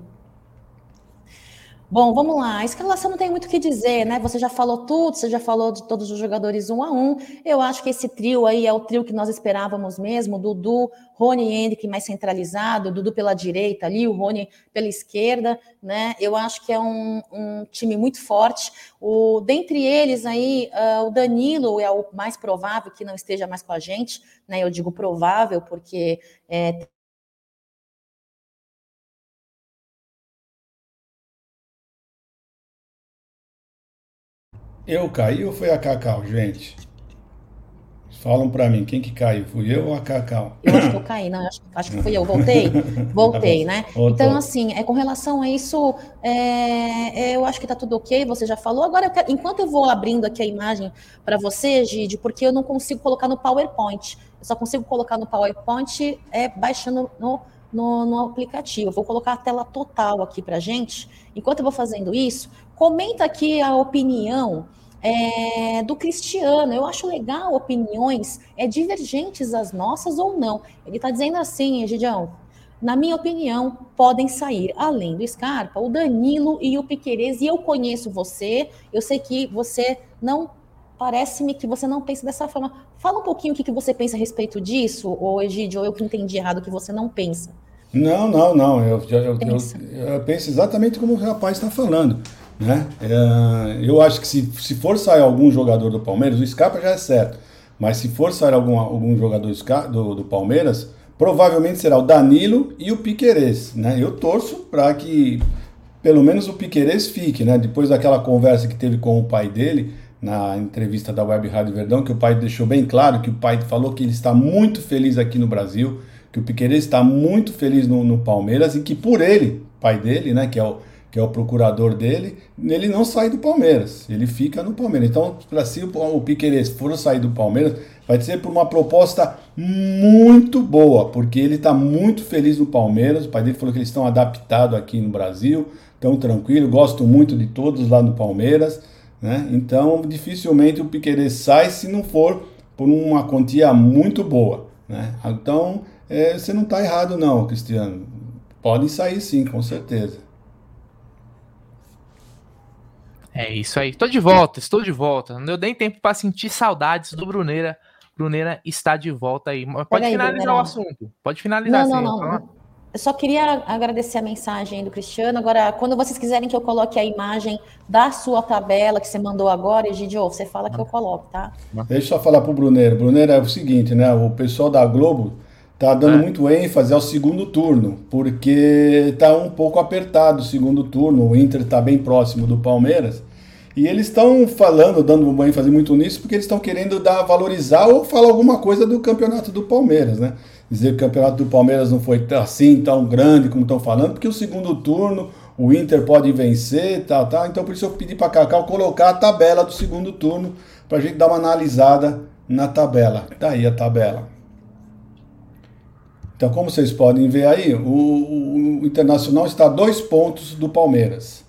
Bom, vamos lá. A escalação não tem muito o que dizer, né? Você já falou tudo, você já falou de todos os jogadores um a um. Eu acho que esse trio aí é o trio que nós esperávamos mesmo: Dudu, Rony e Hendrick mais centralizado, Dudu pela direita ali, o Rony pela esquerda, né? Eu acho que é um, um time muito forte. O, dentre eles aí, uh, o Danilo é o mais provável que não esteja mais com a gente, né? Eu digo provável porque é, Eu caí ou foi a Cacau, gente? Falam para mim, quem que caiu? Fui eu ou a Cacau? Eu acho que eu caí, não, acho, acho que fui eu. Voltei? Voltei, né? Então, assim, é, com relação a isso, é, é, eu acho que tá tudo ok, você já falou. Agora, eu quero, enquanto eu vou abrindo aqui a imagem para você, Gide, porque eu não consigo colocar no PowerPoint. Eu só consigo colocar no PowerPoint é baixando no, no, no aplicativo. Vou colocar a tela total aqui para gente. Enquanto eu vou fazendo isso, comenta aqui a opinião é, do Cristiano. Eu acho legal opiniões é, divergentes às nossas ou não. Ele está dizendo assim, Egidião, na minha opinião, podem sair, além do Scarpa, o Danilo e o Piquerez. E eu conheço você, eu sei que você não. Parece-me que você não pensa dessa forma. Fala um pouquinho o que, que você pensa a respeito disso, ou Egidio, ou eu que entendi errado que você não pensa. Não, não, não. Eu, eu, eu, eu penso exatamente como o rapaz está falando. Né? É, eu acho que se, se for sair algum jogador do Palmeiras, o Scarpa já é certo. Mas se for sair algum, algum jogador do, do Palmeiras, provavelmente será o Danilo e o Piquerez. Né? Eu torço para que pelo menos o Piquerez fique. Né? Depois daquela conversa que teve com o pai dele, na entrevista da Web Rádio Verdão, que o pai deixou bem claro que o pai falou que ele está muito feliz aqui no Brasil, que o Piquerez está muito feliz no, no Palmeiras e que por ele, pai dele, né, que é o que é o procurador dele, ele não sai do Palmeiras, ele fica no Palmeiras. Então, para se o Piqueires for sair do Palmeiras, vai ser por uma proposta muito boa, porque ele está muito feliz no Palmeiras. O pai dele falou que eles estão adaptados aqui no Brasil, estão tranquilo, gosto muito de todos lá no Palmeiras. Né? Então, dificilmente o Piqueires sai se não for por uma quantia muito boa. Né? Então, é, você não está errado, não, Cristiano. Podem sair sim, com certeza. É isso aí. Estou de volta, estou de volta. Não deu nem tempo para sentir saudades do Bruneira. Bruneira está de volta aí. Pode Peraí, finalizar o assunto. Pode finalizar. Não, não, não. Eu só queria agradecer a mensagem do Cristiano. Agora, quando vocês quiserem que eu coloque a imagem da sua tabela que você mandou agora, Egidio, você fala que eu coloco, tá? Deixa eu só falar pro Bruneiro. Bruneiro é o seguinte, né? O pessoal da Globo tá dando é. muito ênfase ao segundo turno, porque tá um pouco apertado o segundo turno, o Inter tá bem próximo do Palmeiras. E eles estão falando, dando uma ênfase muito nisso, porque eles estão querendo dar valorizar ou falar alguma coisa do campeonato do Palmeiras, né? Dizer que o campeonato do Palmeiras não foi assim tão grande como estão falando, porque o segundo turno o Inter pode vencer, tal, tal. Então por isso eu pedi para Cacau colocar a tabela do segundo turno para a gente dar uma analisada na tabela. Tá aí a tabela. Então, como vocês podem ver aí, o, o, o Internacional está a dois pontos do Palmeiras.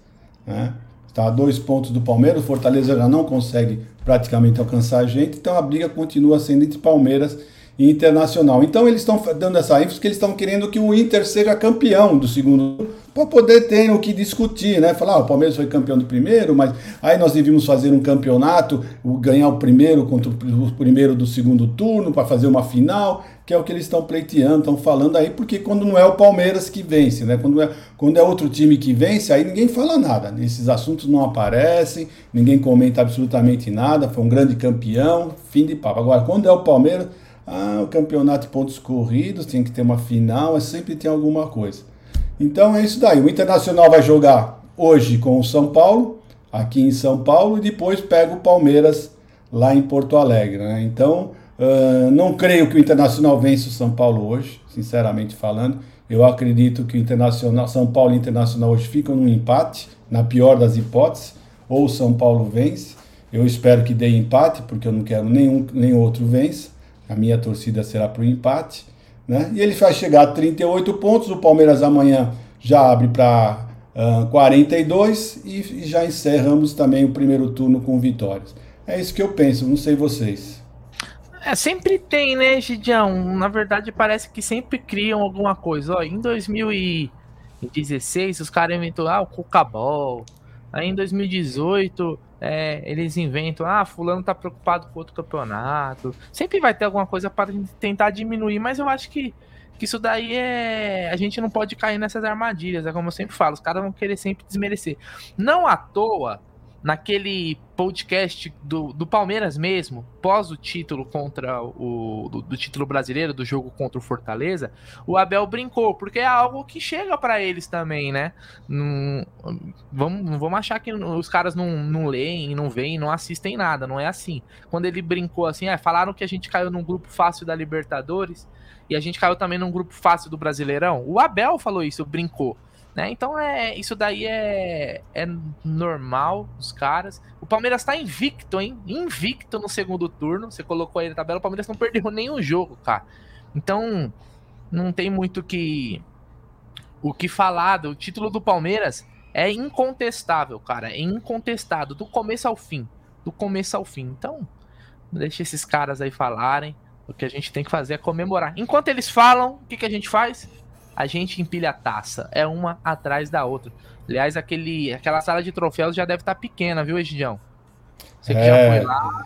Né? Está a dois pontos do Palmeiras, o Fortaleza já não consegue praticamente alcançar a gente, então a briga continua sendo entre Palmeiras e Internacional. Então eles estão dando essa ênfase que eles estão querendo que o Inter seja campeão do segundo para poder ter o que discutir, né? Falar, ah, o Palmeiras foi campeão do primeiro, mas aí nós devíamos fazer um campeonato, ganhar o primeiro contra o primeiro do segundo turno para fazer uma final, que é o que eles estão pleiteando, estão falando aí, porque quando não é o Palmeiras que vence, né? Quando é, quando é outro time que vence, aí ninguém fala nada. Esses assuntos não aparecem, ninguém comenta absolutamente nada, foi um grande campeão, fim de papo. Agora, quando é o Palmeiras, ah, o campeonato de pontos corridos, tem que ter uma final, sempre tem alguma coisa. Então é isso daí. O Internacional vai jogar hoje com o São Paulo, aqui em São Paulo, e depois pega o Palmeiras lá em Porto Alegre. Né? Então, uh, não creio que o Internacional vença o São Paulo hoje, sinceramente falando. Eu acredito que o Internacional, São Paulo e Internacional hoje ficam num empate, na pior das hipóteses, ou o São Paulo vence. Eu espero que dê empate, porque eu não quero nenhum nem outro vença. A minha torcida será para o empate. Né? E ele vai chegar a 38 pontos. O Palmeiras amanhã já abre para uh, 42 e, e já encerramos também o primeiro turno com vitórias. É isso que eu penso, não sei vocês. É, sempre tem, né, Gidião? Na verdade, parece que sempre criam alguma coisa. Ó, em 2016, os caras inventou ah, o Cucabol. Aí em 2018, é, eles inventam, ah, fulano tá preocupado com outro campeonato. Sempre vai ter alguma coisa para tentar diminuir, mas eu acho que, que isso daí é. A gente não pode cair nessas armadilhas, é como eu sempre falo, os caras vão querer sempre desmerecer. Não à toa naquele podcast do, do Palmeiras mesmo, pós o título contra o do, do, título brasileiro do jogo contra o Fortaleza, o Abel brincou, porque é algo que chega para eles também, né? Não vamos, vamos achar que os caras não, não leem, não veem, não assistem nada, não é assim. Quando ele brincou assim, é, falaram que a gente caiu num grupo fácil da Libertadores e a gente caiu também num grupo fácil do Brasileirão. O Abel falou isso, brincou. Né? Então é isso daí é, é normal dos caras. O Palmeiras tá invicto, hein? Invicto no segundo turno. Você colocou aí na tabela, o Palmeiras não perdeu nenhum jogo, cara. Então não tem muito que o que falar. O título do Palmeiras é incontestável, cara. É incontestado do começo ao fim, do começo ao fim. Então deixa esses caras aí falarem. O que a gente tem que fazer é comemorar. Enquanto eles falam, o que, que a gente faz? A gente empilha a taça. É uma atrás da outra. Aliás, aquele, aquela sala de troféus já deve estar tá pequena, viu, Egidião? Você que é, já foi lá,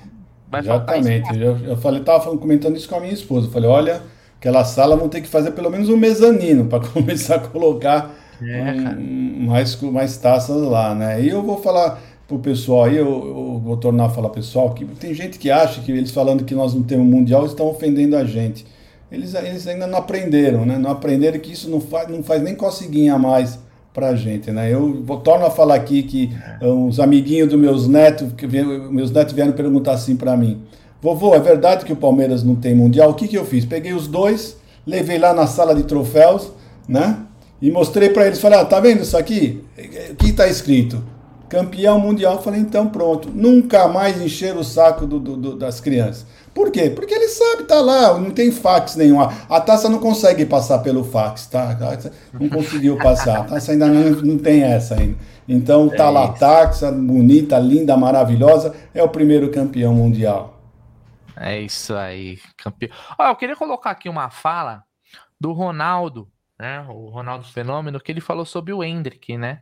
vai Exatamente. Eu, eu falei, tava falando, comentando isso com a minha esposa. Eu falei, olha, aquela sala vão ter que fazer pelo menos um mezanino para começar a colocar é, um, mais, mais taças lá, né? E eu vou falar pro pessoal aí, eu, eu, vou tornar a falar pessoal, que tem gente que acha que eles falando que nós não temos mundial estão ofendendo a gente eles, eles ainda não aprenderam, né? Não aprenderam que isso não faz, não faz nem coceguinha a mais pra gente, né? Eu vou, torno a falar aqui que uns amiguinhos dos meus netos, que meus netos vieram perguntar assim para mim: Vovô, é verdade que o Palmeiras não tem mundial? O que, que eu fiz? Peguei os dois, levei lá na sala de troféus, né? E mostrei para eles, falei, ah, tá vendo isso aqui? O que tá escrito? Campeão mundial. Falei, então pronto. Nunca mais encher o saco do, do, do, das crianças. Por quê? Porque ele sabe, tá lá, não tem fax nenhum. A taça não consegue passar pelo fax, tá? Não conseguiu passar. A taça ainda não, não tem essa ainda. Então tá é lá, a taça, bonita, linda, maravilhosa, é o primeiro campeão mundial. É isso aí, campeão. Ó, eu queria colocar aqui uma fala do Ronaldo, né? O Ronaldo Fenômeno, que ele falou sobre o Hendrick, né?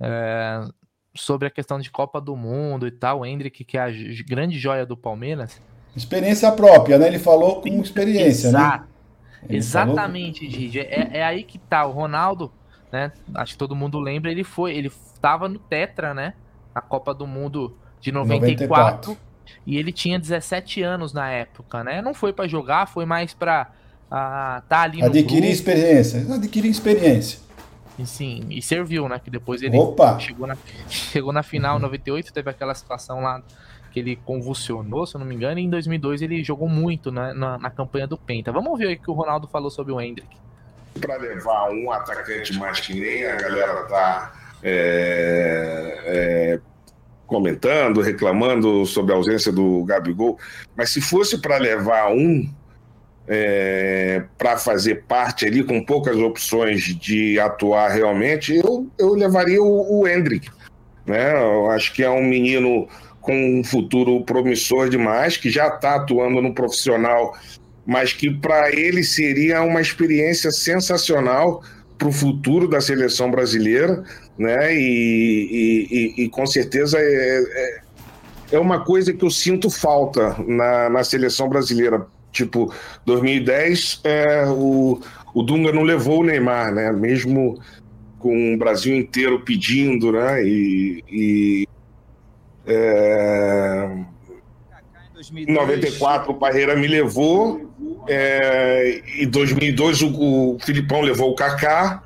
É, sobre a questão de Copa do Mundo e tal. O Hendrick, que é a grande joia do Palmeiras. Experiência própria, né? Ele falou com experiência, né? Exato. né? Ele Exatamente, falou... Gigi. É, é aí que tá. O Ronaldo, né? Acho que todo mundo lembra, ele foi, ele tava no Tetra, né? Na Copa do Mundo de 94. 94. E ele tinha 17 anos na época, né? Não foi para jogar, foi mais para uh, tá ali Adquirir experiência. Adquirir experiência. E sim, e serviu, né? Que depois ele Opa. chegou na, chegou na final, uhum. 98, teve aquela situação lá que ele convulsionou, se eu não me engano, e em 2002 ele jogou muito na, na, na campanha do Penta. Vamos ver o que o Ronaldo falou sobre o Hendrick. Para levar um atacante mais que nem a galera tá é, é, comentando, reclamando sobre a ausência do Gabigol, mas se fosse para levar um é, para fazer parte ali com poucas opções de atuar realmente, eu, eu levaria o, o Hendrick. Né? Eu acho que é um menino com um futuro promissor demais, que já está atuando no profissional, mas que para ele seria uma experiência sensacional para o futuro da seleção brasileira, né? E, e, e com certeza é, é, é, uma coisa que eu sinto falta na, na seleção brasileira. Tipo, 2010, é, o, o Dunga não levou o Neymar, né? Mesmo com o Brasil inteiro pedindo, né? E, e é... Em 94 o Parreira me levou, é... em 2002 o, o Filipão levou o Kaká,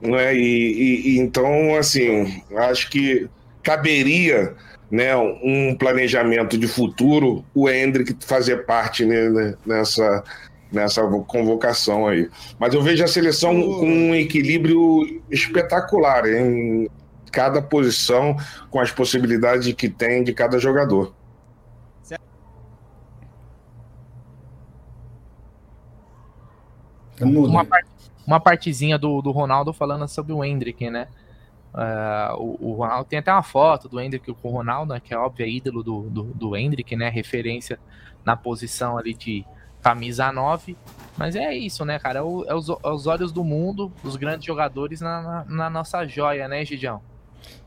né? E, e, então, assim, acho que caberia né, um planejamento de futuro, o Hendrick fazer parte né, nessa, nessa convocação aí. Mas eu vejo a seleção com um equilíbrio espetacular. Hein? cada posição com as possibilidades que tem de cada jogador. uma, uma partezinha do, do Ronaldo falando sobre o Hendrick, né? Uh, o, o, Ronaldo tem até uma foto do Hendrick com o Ronaldo, né, que é óbvio, é ídolo do, do, do Hendrick, né? Referência na posição ali de camisa 9. Mas é isso, né, cara? É, o, é, os, é os, olhos do mundo, os grandes jogadores na, na, na nossa joia, né, Gidião?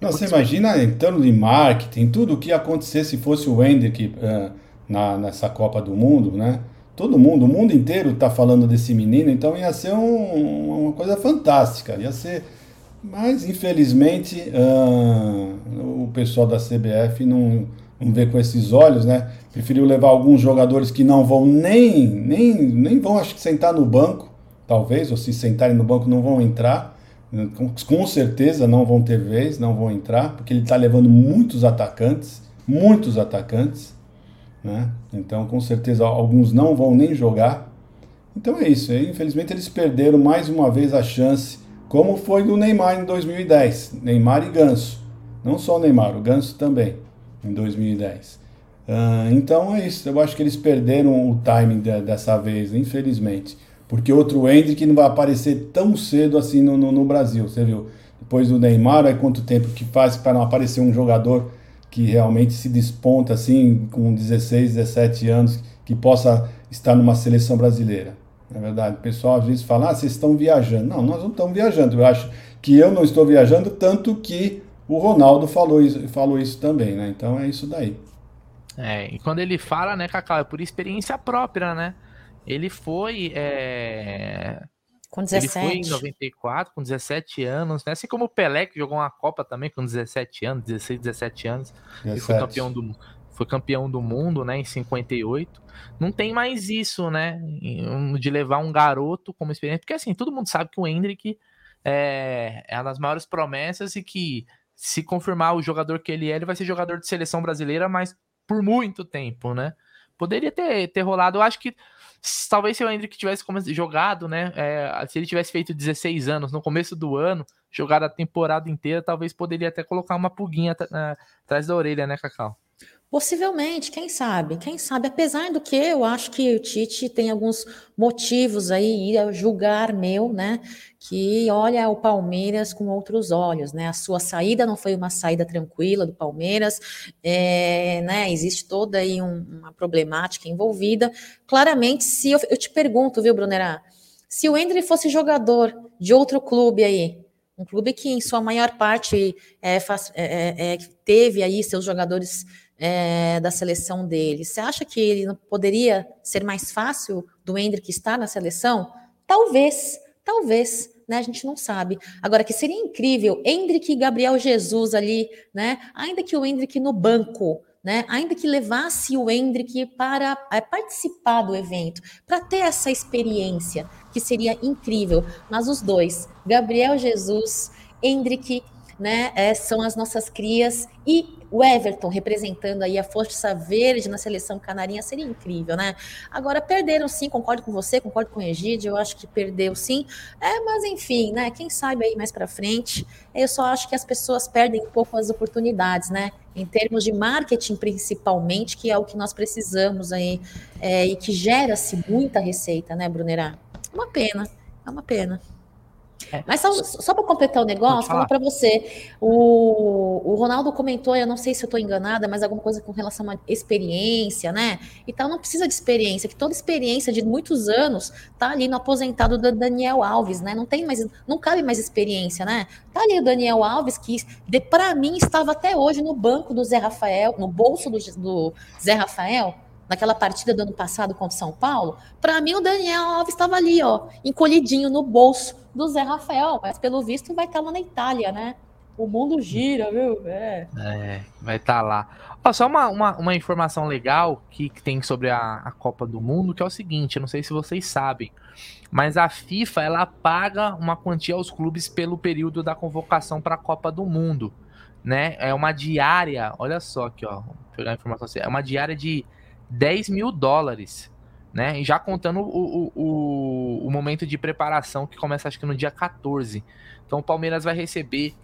Não, você imagina de marketing, tudo o que ia acontecer se fosse o Hendrick uh, na, nessa Copa do Mundo, né? Todo mundo, o mundo inteiro está falando desse menino, então ia ser um, uma coisa fantástica, ia ser. Mas infelizmente uh, o pessoal da CBF não, não vê com esses olhos, né? Preferiu levar alguns jogadores que não vão nem, nem, nem vão acho que sentar no banco, talvez, ou se sentarem no banco não vão entrar. Com, com certeza não vão ter vez, não vão entrar, porque ele está levando muitos atacantes, muitos atacantes. Né? Então, com certeza, alguns não vão nem jogar. Então é isso. Infelizmente, eles perderam mais uma vez a chance, como foi do Neymar em 2010. Neymar e Ganso. Não só o Neymar, o Ganso também, em 2010. Uh, ah, então é isso. Eu acho que eles perderam o timing de, dessa vez, infelizmente. Porque outro Hendrick não vai aparecer tão cedo assim no, no, no Brasil. Você viu? Depois do Neymar, aí quanto tempo que faz para não aparecer um jogador que realmente se desponta assim com 16, 17 anos, que possa estar numa seleção brasileira. Na é verdade, o pessoal às vezes fala, ah, vocês estão viajando. Não, nós não estamos viajando. Eu acho que eu não estou viajando, tanto que o Ronaldo falou isso, falou isso também, né? Então é isso daí. É, e quando ele fala, né, Cacau, é por experiência própria, né? Ele foi é, com 17. Ele foi em 94, com 17 anos, né? Assim como o Pelé, que jogou uma Copa também com 17 anos, 16, 17 anos. 17. E foi campeão do foi campeão do mundo, né, em 58. Não tem mais isso, né, de levar um garoto como experiência, porque assim, todo mundo sabe que o Hendrick é, é uma das maiores promessas e que se confirmar o jogador que ele é, ele vai ser jogador de seleção brasileira, mas por muito tempo, né? Poderia ter, ter rolado, eu acho que Talvez se o Hendrick tivesse jogado, né? É, se ele tivesse feito 16 anos no começo do ano, jogado a temporada inteira, talvez poderia até colocar uma pulguinha atrás da orelha, né, Cacau? Possivelmente, quem sabe? Quem sabe? Apesar do que eu acho que o Tite tem alguns motivos aí a julgar meu, né? Que olha o Palmeiras com outros olhos, né? A sua saída não foi uma saída tranquila do Palmeiras, é, né? Existe toda aí um, uma problemática envolvida. Claramente, se eu, eu te pergunto, viu, Brunerá? Se o Hendry fosse jogador de outro clube aí, um clube que em sua maior parte é, faz, é, é, teve aí seus jogadores é, da seleção dele. Você acha que ele não poderia ser mais fácil do Hendrick estar na seleção? Talvez, talvez. Né, a gente não sabe. Agora, que seria incrível, Hendrick e Gabriel Jesus ali, né? Ainda que o Hendrick no banco, né? Ainda que levasse o Hendrick para é, participar do evento, para ter essa experiência, que seria incrível. Mas os dois, Gabriel Jesus, Hendrick, né? É, são as nossas crias e o Everton representando aí a Força Verde na seleção canarinha seria incrível, né? Agora, perderam sim, concordo com você, concordo com o Egídio, eu acho que perdeu sim. É, mas enfim, né? Quem sabe aí mais para frente. Eu só acho que as pessoas perdem um pouco as oportunidades, né? Em termos de marketing, principalmente, que é o que nós precisamos aí, é, e que gera-se muita receita, né, Brunerá? É uma pena, é uma pena. É. Mas só, só para completar o negócio, falar para você. O, o Ronaldo comentou, eu não sei se eu estou enganada, mas alguma coisa com relação à experiência, né? Então não precisa de experiência, que toda experiência de muitos anos tá ali no aposentado do Daniel Alves, né? Não tem mais, não cabe mais experiência, né? Tá ali o Daniel Alves, que para mim estava até hoje no banco do Zé Rafael, no bolso do, do Zé Rafael naquela partida do ano passado contra o São Paulo, para mim o Daniel Alves estava ali, ó, encolhidinho no bolso do Zé Rafael, mas pelo visto vai estar tá lá na Itália, né? O mundo gira, viu? É, é vai estar tá lá. Ó, só uma, uma, uma, informação legal que, que tem sobre a, a, Copa do Mundo, que é o seguinte, eu não sei se vocês sabem, mas a FIFA, ela paga uma quantia aos clubes pelo período da convocação para a Copa do Mundo, né? É uma diária, olha só aqui, ó, vou pegar a informação assim, é uma diária de 10 mil dólares, né? E já contando o, o, o, momento de preparação que começa acho que no dia 14. Então o Palmeiras vai receber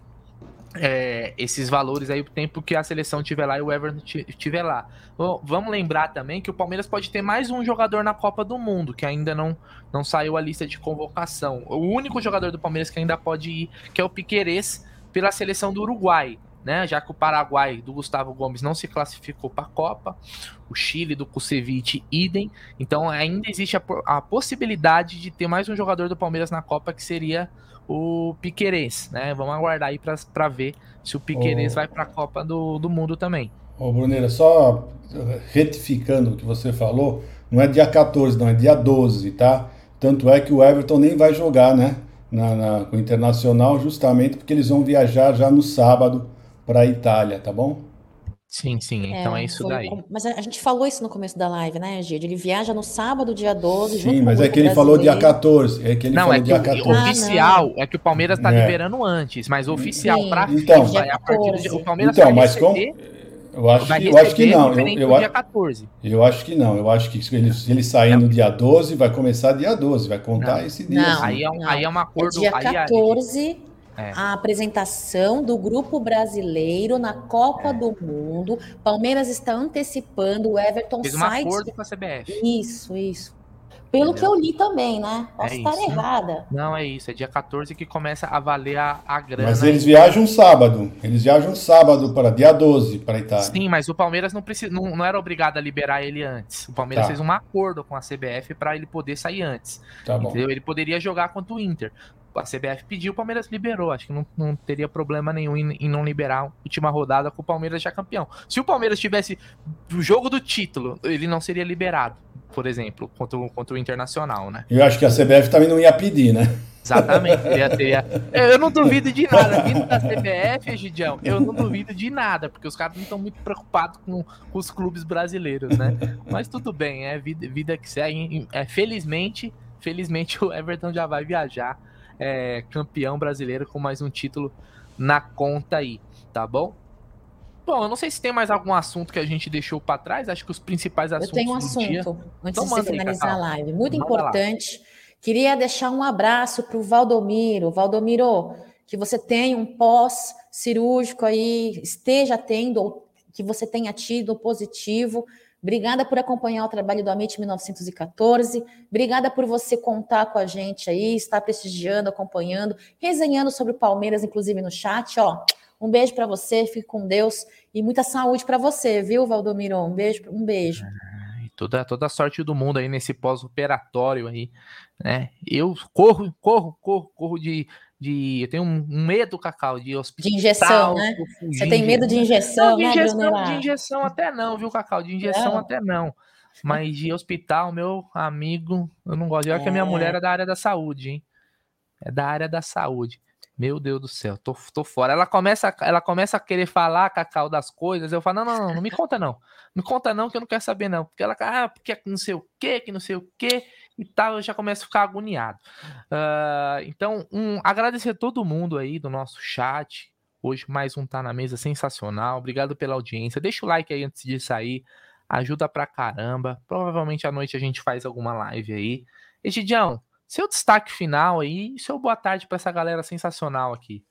é, esses valores aí o tempo que a seleção tiver lá e o Everton tiver lá. Bom, vamos lembrar também que o Palmeiras pode ter mais um jogador na Copa do Mundo, que ainda não, não saiu a lista de convocação. O único jogador do Palmeiras que ainda pode ir, que é o Piquerez, pela seleção do Uruguai. Né, já que o Paraguai do Gustavo Gomes não se classificou para a Copa, o Chile do Kusevich idem, então ainda existe a, a possibilidade de ter mais um jogador do Palmeiras na Copa que seria o Piquerez, né? Vamos aguardar aí para ver se o Piquerez oh. vai para a Copa do, do Mundo também. Ô, Bruneira, só retificando o que você falou, não é dia 14, não, é dia 12, tá? Tanto é que o Everton nem vai jogar, né? Na, na, com o Internacional, justamente porque eles vão viajar já no sábado para a Itália, tá bom? Sim, sim, então é, é isso daí. Mas a gente falou isso no começo da live, né, Gide? Ele viaja no sábado, dia 12, Sim, mas é que ele falou dia 14. É que ele não, falou é que dia o 14. oficial ah, é que o Palmeiras está é. liberando antes, mas oficial para então, FIFA é a partir do o Palmeiras então, mas como eu acho, que, eu acho que não. Eu, eu, dia 14. eu acho que não. Eu acho que se ele, se ele sair no dia 12, vai começar dia 12, vai contar não. esse dia. Não, assim. aí, é um, aí é um acordo. É dia 14. É. A apresentação do grupo brasileiro na Copa é. do Mundo. Palmeiras está antecipando, o Everton Fez um acordo com a CBF. Isso, isso. Pelo Entendeu? que eu li também, né? Posso é estar isso. errada. Não, é isso. É dia 14 que começa a valer a, a grana. Mas eles viajam sábado. Eles viajam sábado para dia 12 para Itália. Sim, mas o Palmeiras não, precisa, não, não era obrigado a liberar ele antes. O Palmeiras tá. fez um acordo com a CBF para ele poder sair antes. Tá bom. Entendeu? Ele poderia jogar contra o Inter a CBF pediu, o Palmeiras liberou. Acho que não, não teria problema nenhum em, em, não liberar a última rodada com o Palmeiras já campeão. Se o Palmeiras tivesse o jogo do título, ele não seria liberado, por exemplo, contra, contra o Internacional, né? Eu acho que a CBF também não ia pedir, né? Exatamente. Teria, teria... Eu não duvido de nada. Vindo da CBF, Gidião, eu não duvido de nada, porque os caras não estão muito preocupados com, com, os clubes brasileiros, né? Mas tudo bem, é vida, vida que segue. É, felizmente, felizmente o Everton já vai viajar é, campeão brasileiro com mais um título na conta aí, tá bom? Bom, eu não sei se tem mais algum assunto que a gente deixou para trás. Acho que os principais assuntos. Eu tenho um assunto dia... antes então, de finalizar a live, muito Manda importante. Lá. Queria deixar um abraço para o Valdomiro. Valdomiro, que você tenha um pós-cirúrgico aí, esteja tendo, ou que você tenha tido positivo. Obrigada por acompanhar o trabalho do Amit 1914. Obrigada por você contar com a gente aí, estar prestigiando, acompanhando, resenhando sobre o Palmeiras, inclusive no chat. Ó, um beijo para você, fique com Deus e muita saúde para você, viu, Valdomiro? Um beijo, um beijo. Ah, toda, toda a sorte do mundo aí nesse pós-operatório aí, né? Eu corro, corro, corro, corro de de. Eu tenho um, medo, Cacau, de hospital. De injeção, né? Você tem medo de injeção, não, de né, injeção, De injeção até não, viu, Cacau? De injeção não. até não. Mas de hospital, meu amigo, eu não gosto. Olha é. que a minha mulher é da área da saúde, hein? É da área da saúde. Meu Deus do céu, tô, tô fora. Ela começa, ela começa a querer falar, Cacau, das coisas. Eu falo, não, não, não, não me conta não. Me conta não, que eu não quero saber não. Porque ela, ah, porque não sei o quê, que não sei o quê e tal, eu já começo a ficar agoniado. Uh, então, um, agradecer a todo mundo aí do nosso chat. Hoje mais um Tá na Mesa sensacional. Obrigado pela audiência. Deixa o like aí antes de sair. Ajuda pra caramba. Provavelmente à noite a gente faz alguma live aí. Egidião, seu destaque final aí e seu boa tarde para essa galera sensacional aqui.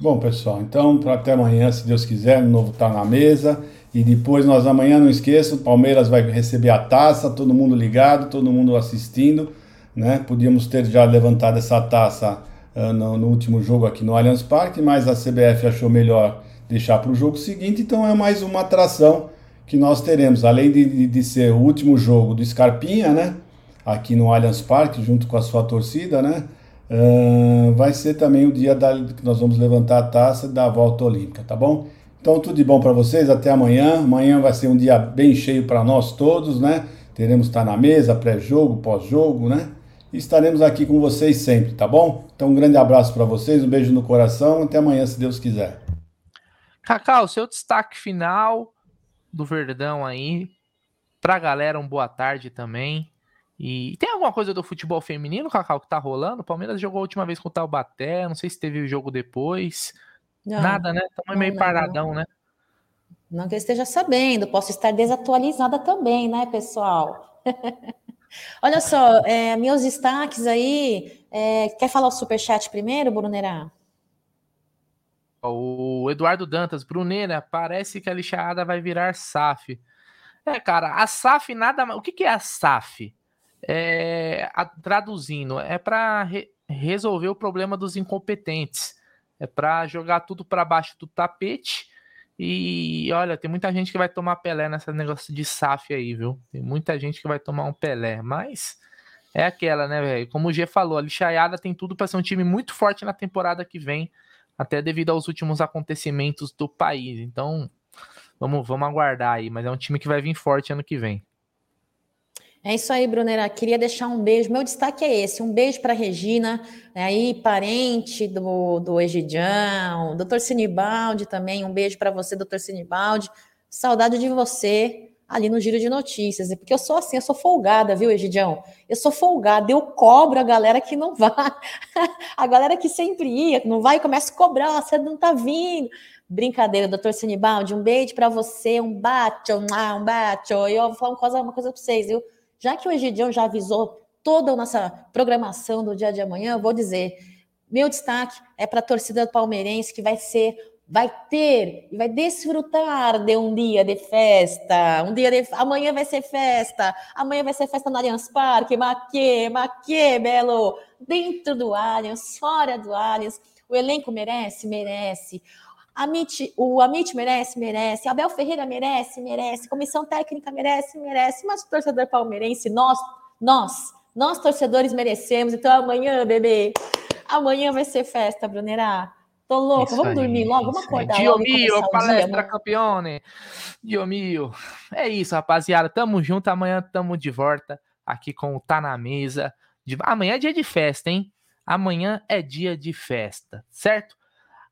Bom, pessoal, então até amanhã, se Deus quiser, no novo Tá na Mesa. E depois nós amanhã, não esqueçam, o Palmeiras vai receber a taça, todo mundo ligado, todo mundo assistindo. Né? Podíamos ter já levantado essa taça uh, no, no, último jogo aqui no Allianz Parque, mas a CBF achou melhor deixar para o jogo seguinte, então é mais uma atração que nós teremos. Além de, de, de, ser o último jogo do Scarpinha, né? Aqui no Allianz Parque, junto com a sua torcida, né? Uh, vai ser também o dia da, que nós vamos levantar a taça da volta olímpica, tá bom? Então, tudo de bom para vocês. Até amanhã. Amanhã vai ser um dia bem cheio para nós todos, né? Teremos estar na mesa, pré-jogo, pós-jogo, né? E estaremos aqui com vocês sempre, tá bom? Então, um grande abraço para vocês, um beijo no coração. Até amanhã, se Deus quiser. Cacau, seu destaque final do Verdão aí. Pra galera, um boa tarde também. E tem alguma coisa do futebol feminino, Cacau, que tá rolando? O Palmeiras jogou a última vez com o Taubaté, não sei se teve o jogo depois. Não, Nada, né? Estamos meio não, paradão, não. né? Não que eu esteja sabendo, posso estar desatualizada também, né, pessoal? Olha só, é, meus destaques aí. É, quer falar o superchat primeiro, Brunerá? o Eduardo Dantas, Brunera, parece que a lixada vai virar SAF. É, cara, a SAF nada mais. O que, que é a SAF? É, a, traduzindo, é para re, resolver o problema dos incompetentes. É para jogar tudo para baixo do tapete. E olha, tem muita gente que vai tomar Pelé nesse negócio de SAF aí, viu? Tem muita gente que vai tomar um Pelé, mas é aquela, né, velho? Como o G falou, a lixaiada tem tudo para ser um time muito forte na temporada que vem, até devido aos últimos acontecimentos do país. Então, vamos, vamos aguardar aí, mas é um time que vai vir forte ano que vem. É isso aí, Brunera. Queria deixar um beijo. Meu destaque é esse: um beijo para Regina, né, aí, parente do, do Egidião, doutor Sinibaldi também. Um beijo para você, doutor Sinibaldi. Saudade de você ali no Giro de Notícias. Porque eu sou assim, eu sou folgada, viu, Egidião? Eu sou folgada, eu cobro a galera que não vai. a galera que sempre ia, não vai, começa a cobrar, você não tá vindo. Brincadeira, doutor Sinibaldi, um beijo para você, um bate, um bate. E eu vou falar uma coisa, uma coisa para vocês, viu? Já que o Egidião já avisou toda a nossa programação do dia de amanhã, vou dizer: meu destaque é para a torcida palmeirense que vai ser, vai ter e vai desfrutar de um dia de festa. Um dia de amanhã vai ser festa. Amanhã vai ser festa no Allianz Parque, maque, maque, belo, dentro do Allianz, fora do Allianz. O elenco merece, merece. Amit, o Amit merece, merece. Abel Ferreira merece, merece. Comissão técnica merece, merece. Mas o torcedor palmeirense, nós, nós, nós torcedores merecemos. Então amanhã, bebê, amanhã vai ser festa, Brunerá. Tô louca, isso vamos aí, dormir logo, vamos acordar Dio mio, palestra dia, campeone. Dio mio. É isso, rapaziada. Tamo junto, amanhã tamo de volta aqui com o Tá Na Mesa. Amanhã é dia de festa, hein? Amanhã é dia de festa, certo?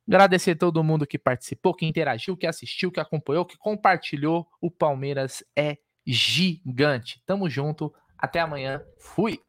Agradecer a todo mundo que participou, que interagiu, que assistiu, que acompanhou, que compartilhou. O Palmeiras é gigante. Tamo junto. Até amanhã. Fui.